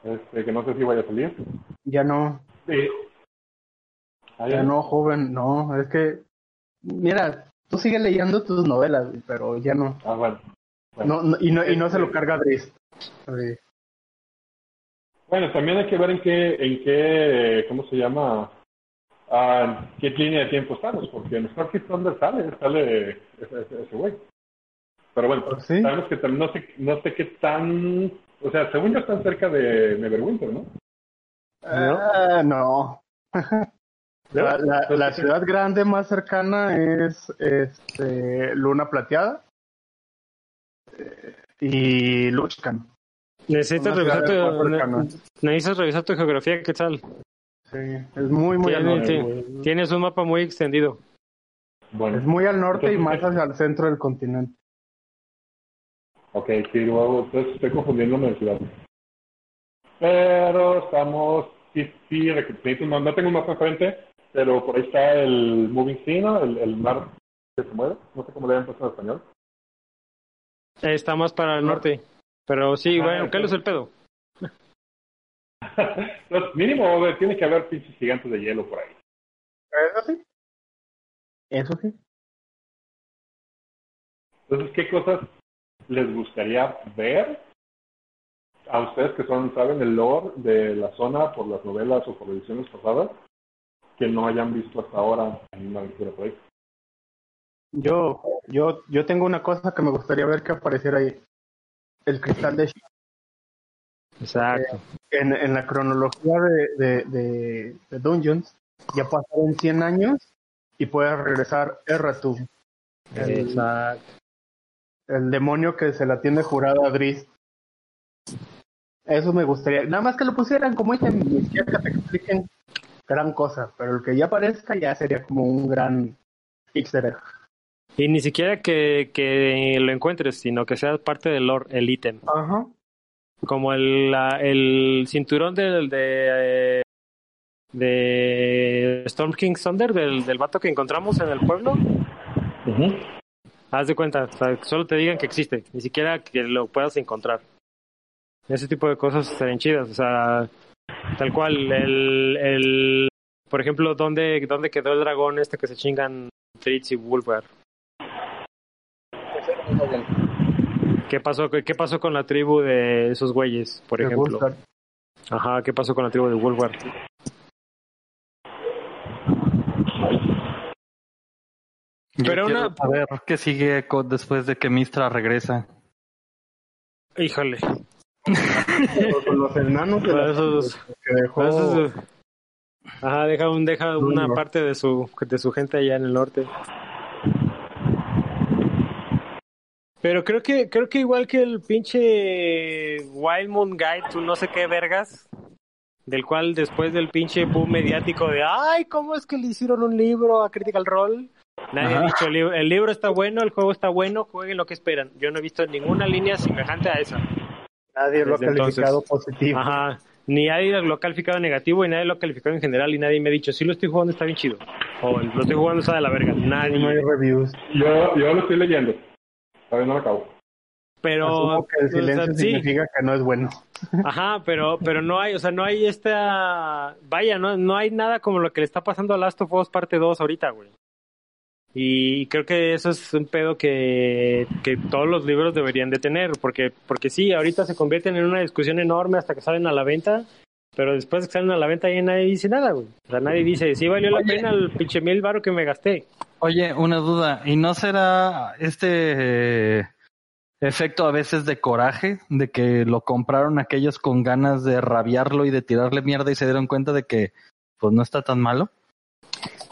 este, que no sé si vaya a salir. ya no Sí. Ya no joven no es que mira tú sigues leyendo tus novelas pero ya no Ah, bueno. Bueno. no, no- y no y no se lo carga Driss Sí. Bueno, también hay que ver en qué, en qué, ¿cómo se llama? Ah, ¿Qué línea de tiempo estamos? Porque en Scorpion Thunder sale, sale ese, ese- ese güey. Pero bueno, sí. sabemos que no sé, no sé qué tan, o sea, según yo están cerca de Neverwinter, ¿no? Ah, no La, la, Entonces, la ciudad grande más cercana es este, Luna Plateada eh, y Luchcan. Necesitas revisar, tu, más cercana. necesitas revisar tu geografía, ¿qué tal? Sí, es muy, muy al norte. Tienes un mapa muy extendido. Bueno, Es muy al norte y más hacia el centro del continente. ok, sí, luego, entonces estoy confundiéndome de ciudad. Pero estamos, sí, sí, no, no tengo un mapa enfrente, pero por ahí está el Moving Sea, ¿no? El, el mar que se mueve, no sé cómo le puesto en español. Está más para el norte. Pero sí, Ah, bueno. ¿qué es el pedo? Mínimo tiene que haber pinches gigantes de hielo por ahí. Eso sí. Eso sí. Entonces, ¿qué cosas les gustaría ver a ustedes que son, saben el lore de la zona por las novelas o por ediciones pasadas que no hayan visto hasta ahora en una aventura por ahí? Yo, yo, yo tengo una cosa que me gustaría ver que apareciera ahí. El cristal de Exacto. en, en la cronología de, de, de, de Dungeons. Ya pasaron 100 años y puede regresar Erratu, Exacto. el demonio que se la tiene jurada a Driss. Eso me gustaría. Nada más que lo pusieran como dicen, ni siquiera que te expliquen gran cosa, pero el que ya aparezca ya sería como un gran easter egg. Y ni siquiera que, que lo encuentres, sino que sea parte del lore, el ítem. Ajá. Como el, la- el cinturón del de, de Storm King Thunder, del, del vato que encontramos en el pueblo. Haz de cuenta, o sea, solo te digan que existe, ni siquiera que lo puedas encontrar. Ese tipo de cosas estarían chidas, o sea, tal cual, el, el por ejemplo, ¿dónde, dónde quedó el dragón este que se chingan Fritz y ¿Qué pasó, ¿Qué pasó con la tribu de esos güeyes, por De ejemplo? Wolfgar. Ajá, ¿qué pasó con la tribu de Wolfgar? Yo Pero quiero una- saber qué sigue con- después de que Mistra regresa. Híjole, Con los enanos de esos- que dejó. Ajá, deja, un, deja una parte de su, de su gente allá en el norte. Pero creo que, creo que igual que el pinche Wild Moon Guide, tú no sé qué vergas, del cual después del pinche boom mediático de ay, ¿cómo es que le hicieron un libro a Critical Role? Nadie ha dicho el libro, el libro está bueno, el juego está bueno, jueguen lo que esperan. Yo no he visto ninguna línea semejante a esa. Nadie lo ha calificado entonces. positivo. Ajá. Ni nadie lo ha calificado negativo y nadie lo ha calificado en general y nadie me ha dicho, sí lo estoy jugando, está bien chido. O lo estoy jugando, está de la verga. No hay Nadie. reviews. Yo, yo lo estoy leyendo. Todavía no lo acabo. Pero, Asumo que el o sea, silencio sí, significa que no es bueno. ajá, pero, pero no hay, o sea, no hay esta, vaya, no, no hay nada como lo que le está pasando a Last of Us parte 2 ahorita, güey. Y creo que eso es un pedo que, que todos los libros deberían de tener, porque, porque sí, ahorita se convierten en una discusión enorme hasta que salen a la venta, pero después de que salen a la venta ya nadie dice nada, güey. O sea, nadie dice, sí valió la Oye. pena el pinche mil baro que me gasté. Oye, una duda, ¿y no será este eh, efecto a veces de coraje, de que lo compraron aquellos con ganas de rabiarlo y de tirarle mierda y se dieron cuenta de que pues no está tan malo?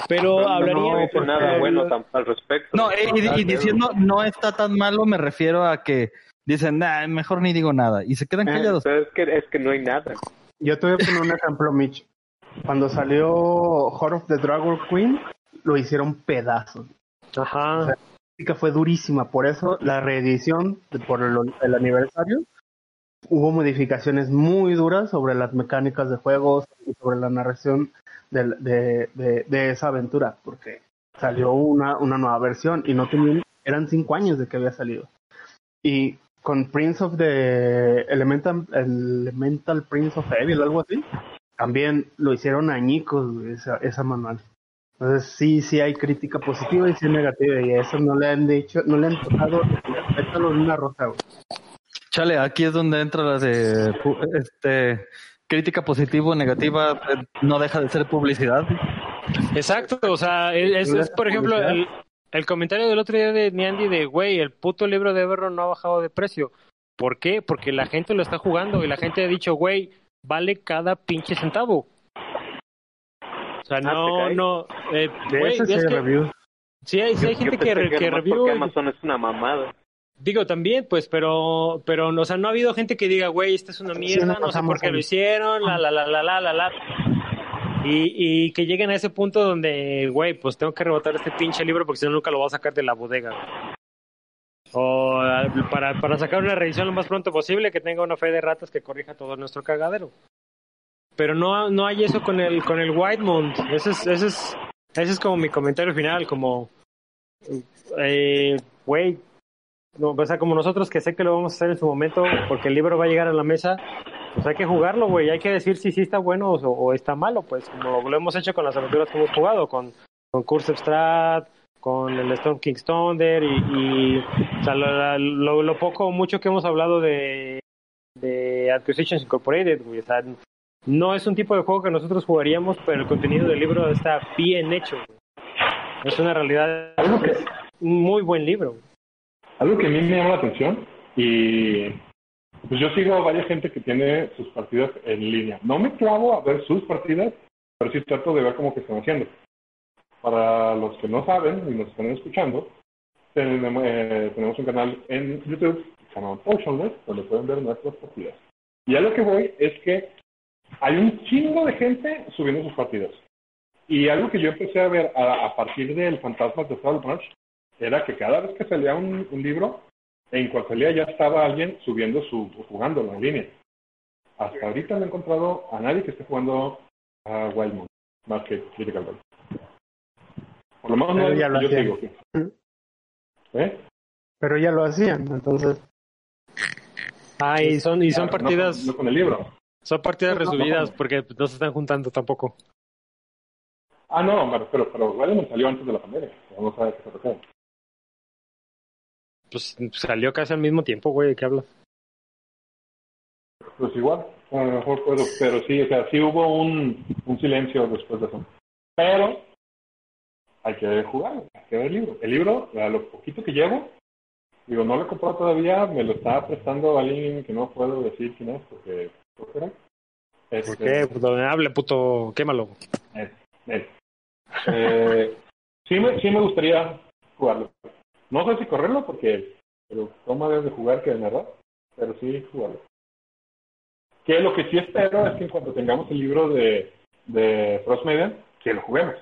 Pero no hablaría dice nada bueno tam- al respecto. No, y, y- y diciendo no está tan malo me refiero a que dicen, nah, mejor ni digo nada y se quedan Eh, callados. Pero es que, es que no hay nada. Yo te voy a poner un ejemplo, Mitch. Cuando salió Heart of the Dragon Queen, lo hicieron pedazos. Ajá. que fue durísima. Por eso la reedición de- por el, el aniversario hubo modificaciones muy duras sobre las mecánicas de juegos y sobre la narración de, de, de esa aventura, porque salió una, una nueva versión y no tenían, eran cinco años de que había salido. Y con Prince of the Elemental, Elemental Prince of Evil, algo así, también lo hicieron añicos esa manual. Entonces sí, sí hay crítica positiva y sí negativa y a eso no le han dicho, no le han tocado pétalo en una rosa. güey. Chale, aquí es donde entra la de este crítica positiva o negativa, eh, no deja de ser publicidad. Exacto, o sea, es, es, por ejemplo el, el comentario del otro día de Niandy de, güey, el puto libro de Everron no ha bajado de precio. ¿Por qué? Porque la gente lo está jugando y la gente ha dicho, güey, vale cada pinche centavo. O sea, Ah, ¿te no, no, eh, güey, es hay que reviews. sí hay, sí hay Yo gente que, pensé re- que nomás review, porque Amazon es una mamada. Digo, también, pues, pero, pero, o sea, no ha habido gente que diga, güey, esta es una mierda, no no sé por qué lo hicieron, la, la, la, la, la, la, la. Y, y que lleguen a ese punto donde, güey, pues tengo que rebotar este pinche libro porque si no nunca lo voy a sacar de la bodega. güey. O para, para sacar una revisión lo más pronto posible, que tenga una fe de ratas que corrija todo nuestro cagadero. Pero no, no hay eso con el, con el Whitemount. Ese es, ese es, ese es como mi comentario final, como, eh, güey, o sea, como nosotros que sé que lo vamos a hacer en su momento, porque el libro va a llegar a la mesa, pues hay que jugarlo, güey. Hay que decir si sí está bueno o, está malo, pues, como lo hemos hecho con las aventuras que hemos jugado, con, con Curse Strat, con el Storm King's Thunder y, y o sea, lo, lo- lo poco o mucho que hemos hablado de, de Acquisitions Incorporated, güey. O sea, no es un tipo de juego que nosotros jugaríamos, pero el contenido del libro está bien hecho. Es una realidad, es un muy buen libro. Algo que a mí me llama la atención y pues yo sigo a varias gente que tiene sus partidas en línea. No me clavo a ver sus partidas, pero sí trato de ver cómo que están haciendo. Para los que no saben y nos están escuchando, tenemos, eh, tenemos un canal en YouTube que se llama Potionless, donde pueden ver nuestras partidas. Y a lo que voy es que hay un chingo de gente subiendo sus partidas. Y algo que yo empecé a ver a, a partir del Fantasma de Salvage era que cada vez que salía un, un libro, en cuanto salía ya estaba alguien subiendo su, jugándolo en línea. Hasta ahorita no he encontrado a nadie que esté jugando a Wildmont, más que Critical Role. Por lo menos no ya lo yo hacían. digo. ¿Eh? Pero ya lo hacían, entonces. Ah, y son, y son Claro, partidas, no con el libro. Son partidas resubidas porque no se están juntando tampoco. Ah, no, refiero, pero Wildmont salió antes de la pandemia. Sabe a qué se refiere. Pues salió casi al mismo tiempo, güey, ¿de qué hablas? Pues igual, a lo mejor puedo, pero sí, o sea, sí hubo un, un silencio después de eso. Pero hay que jugar, hay que ver el libro. El libro, a lo poquito que llevo, digo, no lo he comprado todavía, me lo está prestando alguien que no puedo decir quién es, porque, ¿por qué? ¿Por Este, qué? Puto, hable, puto, quémalo. eh, eh, sí, me, sí me gustaría jugarlo. No sé si correrlo, porque pero toma de jugar que de narrar, pero sí jugarlo. Que lo que sí espero es que en cuanto tengamos el libro de, de Frost Maiden, que lo juguemos.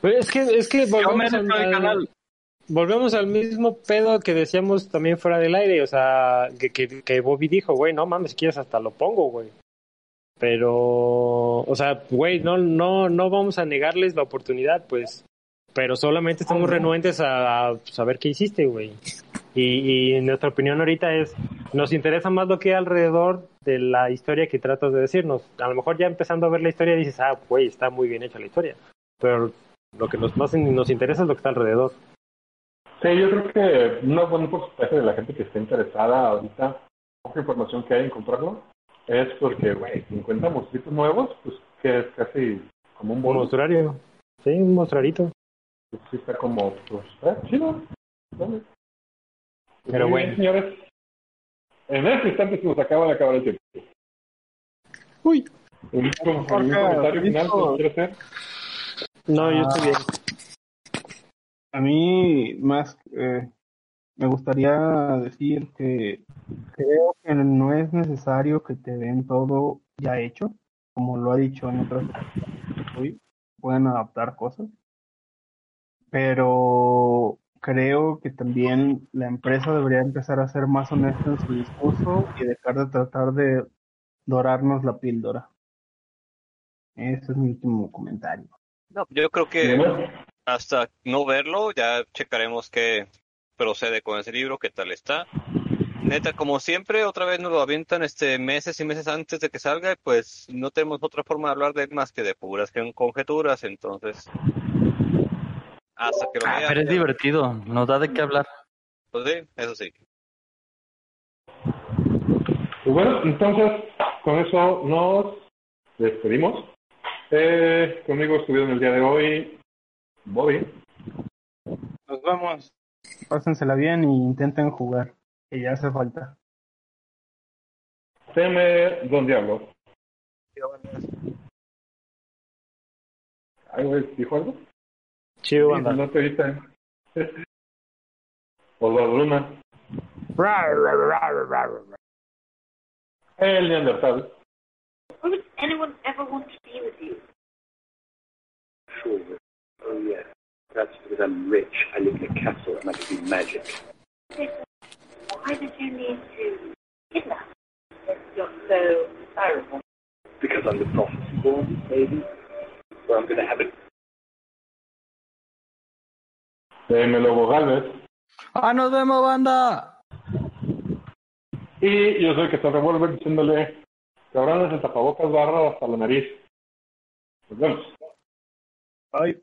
Pero es que, es que Yo me al canal. Volvemos al mismo pedo que decíamos también fuera del aire, o sea, que, que, que Bobby dijo, güey, no mames, si quieres hasta lo pongo, güey. Pero, o sea, güey, no, no, no vamos a negarles la oportunidad, pues, pero solamente estamos renuentes a, a saber qué hiciste, güey. Y, y nuestra opinión ahorita es, nos interesa más lo que hay alrededor de la historia que tratas de decirnos. A lo mejor ya empezando a ver la historia dices, ah, güey, está muy bien hecha la historia. Pero lo que nos, más nos interesa es lo que está alrededor. Sí, yo creo que un buen porcentaje de la gente que está interesada ahorita, poca información que hay en comprarlo, es porque, güey, si encuentran monstruitos nuevos, pues que es casi como un Un bono. monstruario. Sí, un monstruarito. Pues sí está como, pues, eh, chido. Pues Pero bueno. bien, señores. En este instante se nos acaba de acabar el tiempo. Uy. ¿Algún algún comentario final que hacer? No, yo estoy bien. A mí más eh, me gustaría decir que creo que no es necesario que te den todo ya hecho, como lo ha dicho en otras hoy, pueden adaptar cosas, pero creo que también la empresa debería empezar a ser más honesta en su discurso y dejar de tratar de dorarnos la píldora. Ese es mi último comentario. No, yo creo que hasta no verlo, ya checaremos qué procede con ese libro, qué tal está. Neta, como siempre, otra vez nos lo avientan este meses y meses antes de que salga, y pues no tenemos otra forma de hablar de él más que de puras conjeturas, entonces hasta que lo Ah, vea, pero es ya- divertido, nos da de qué hablar. pues sí, eso sí. Pues bueno, entonces con eso nos despedimos. Eh, conmigo estuvieron el día de hoy Bobby, Nos vemos. Pásensela bien y intenten jugar, que ya hace falta. Teme Don Diablo. Güey, ¿dijo algo? Chido, Sí, banda. No te oíste. Osvaldo Luna. El Neandertal. Why would anyone ever want to be with you? Sure. Oh, yeah. Perhaps because I'm rich, I live in a castle, and I can do magic. Why did you need to kidnap? If you're so desirable. Because I'm the prophecy born, maybe? Or I'm going to have it. M. Lobo Galvez. ¡Ah, nos vemos, banda! Y yo soy que está Revolver diciéndole cabrones el tapabocas barra hasta la nariz. Nos vemos. Ay.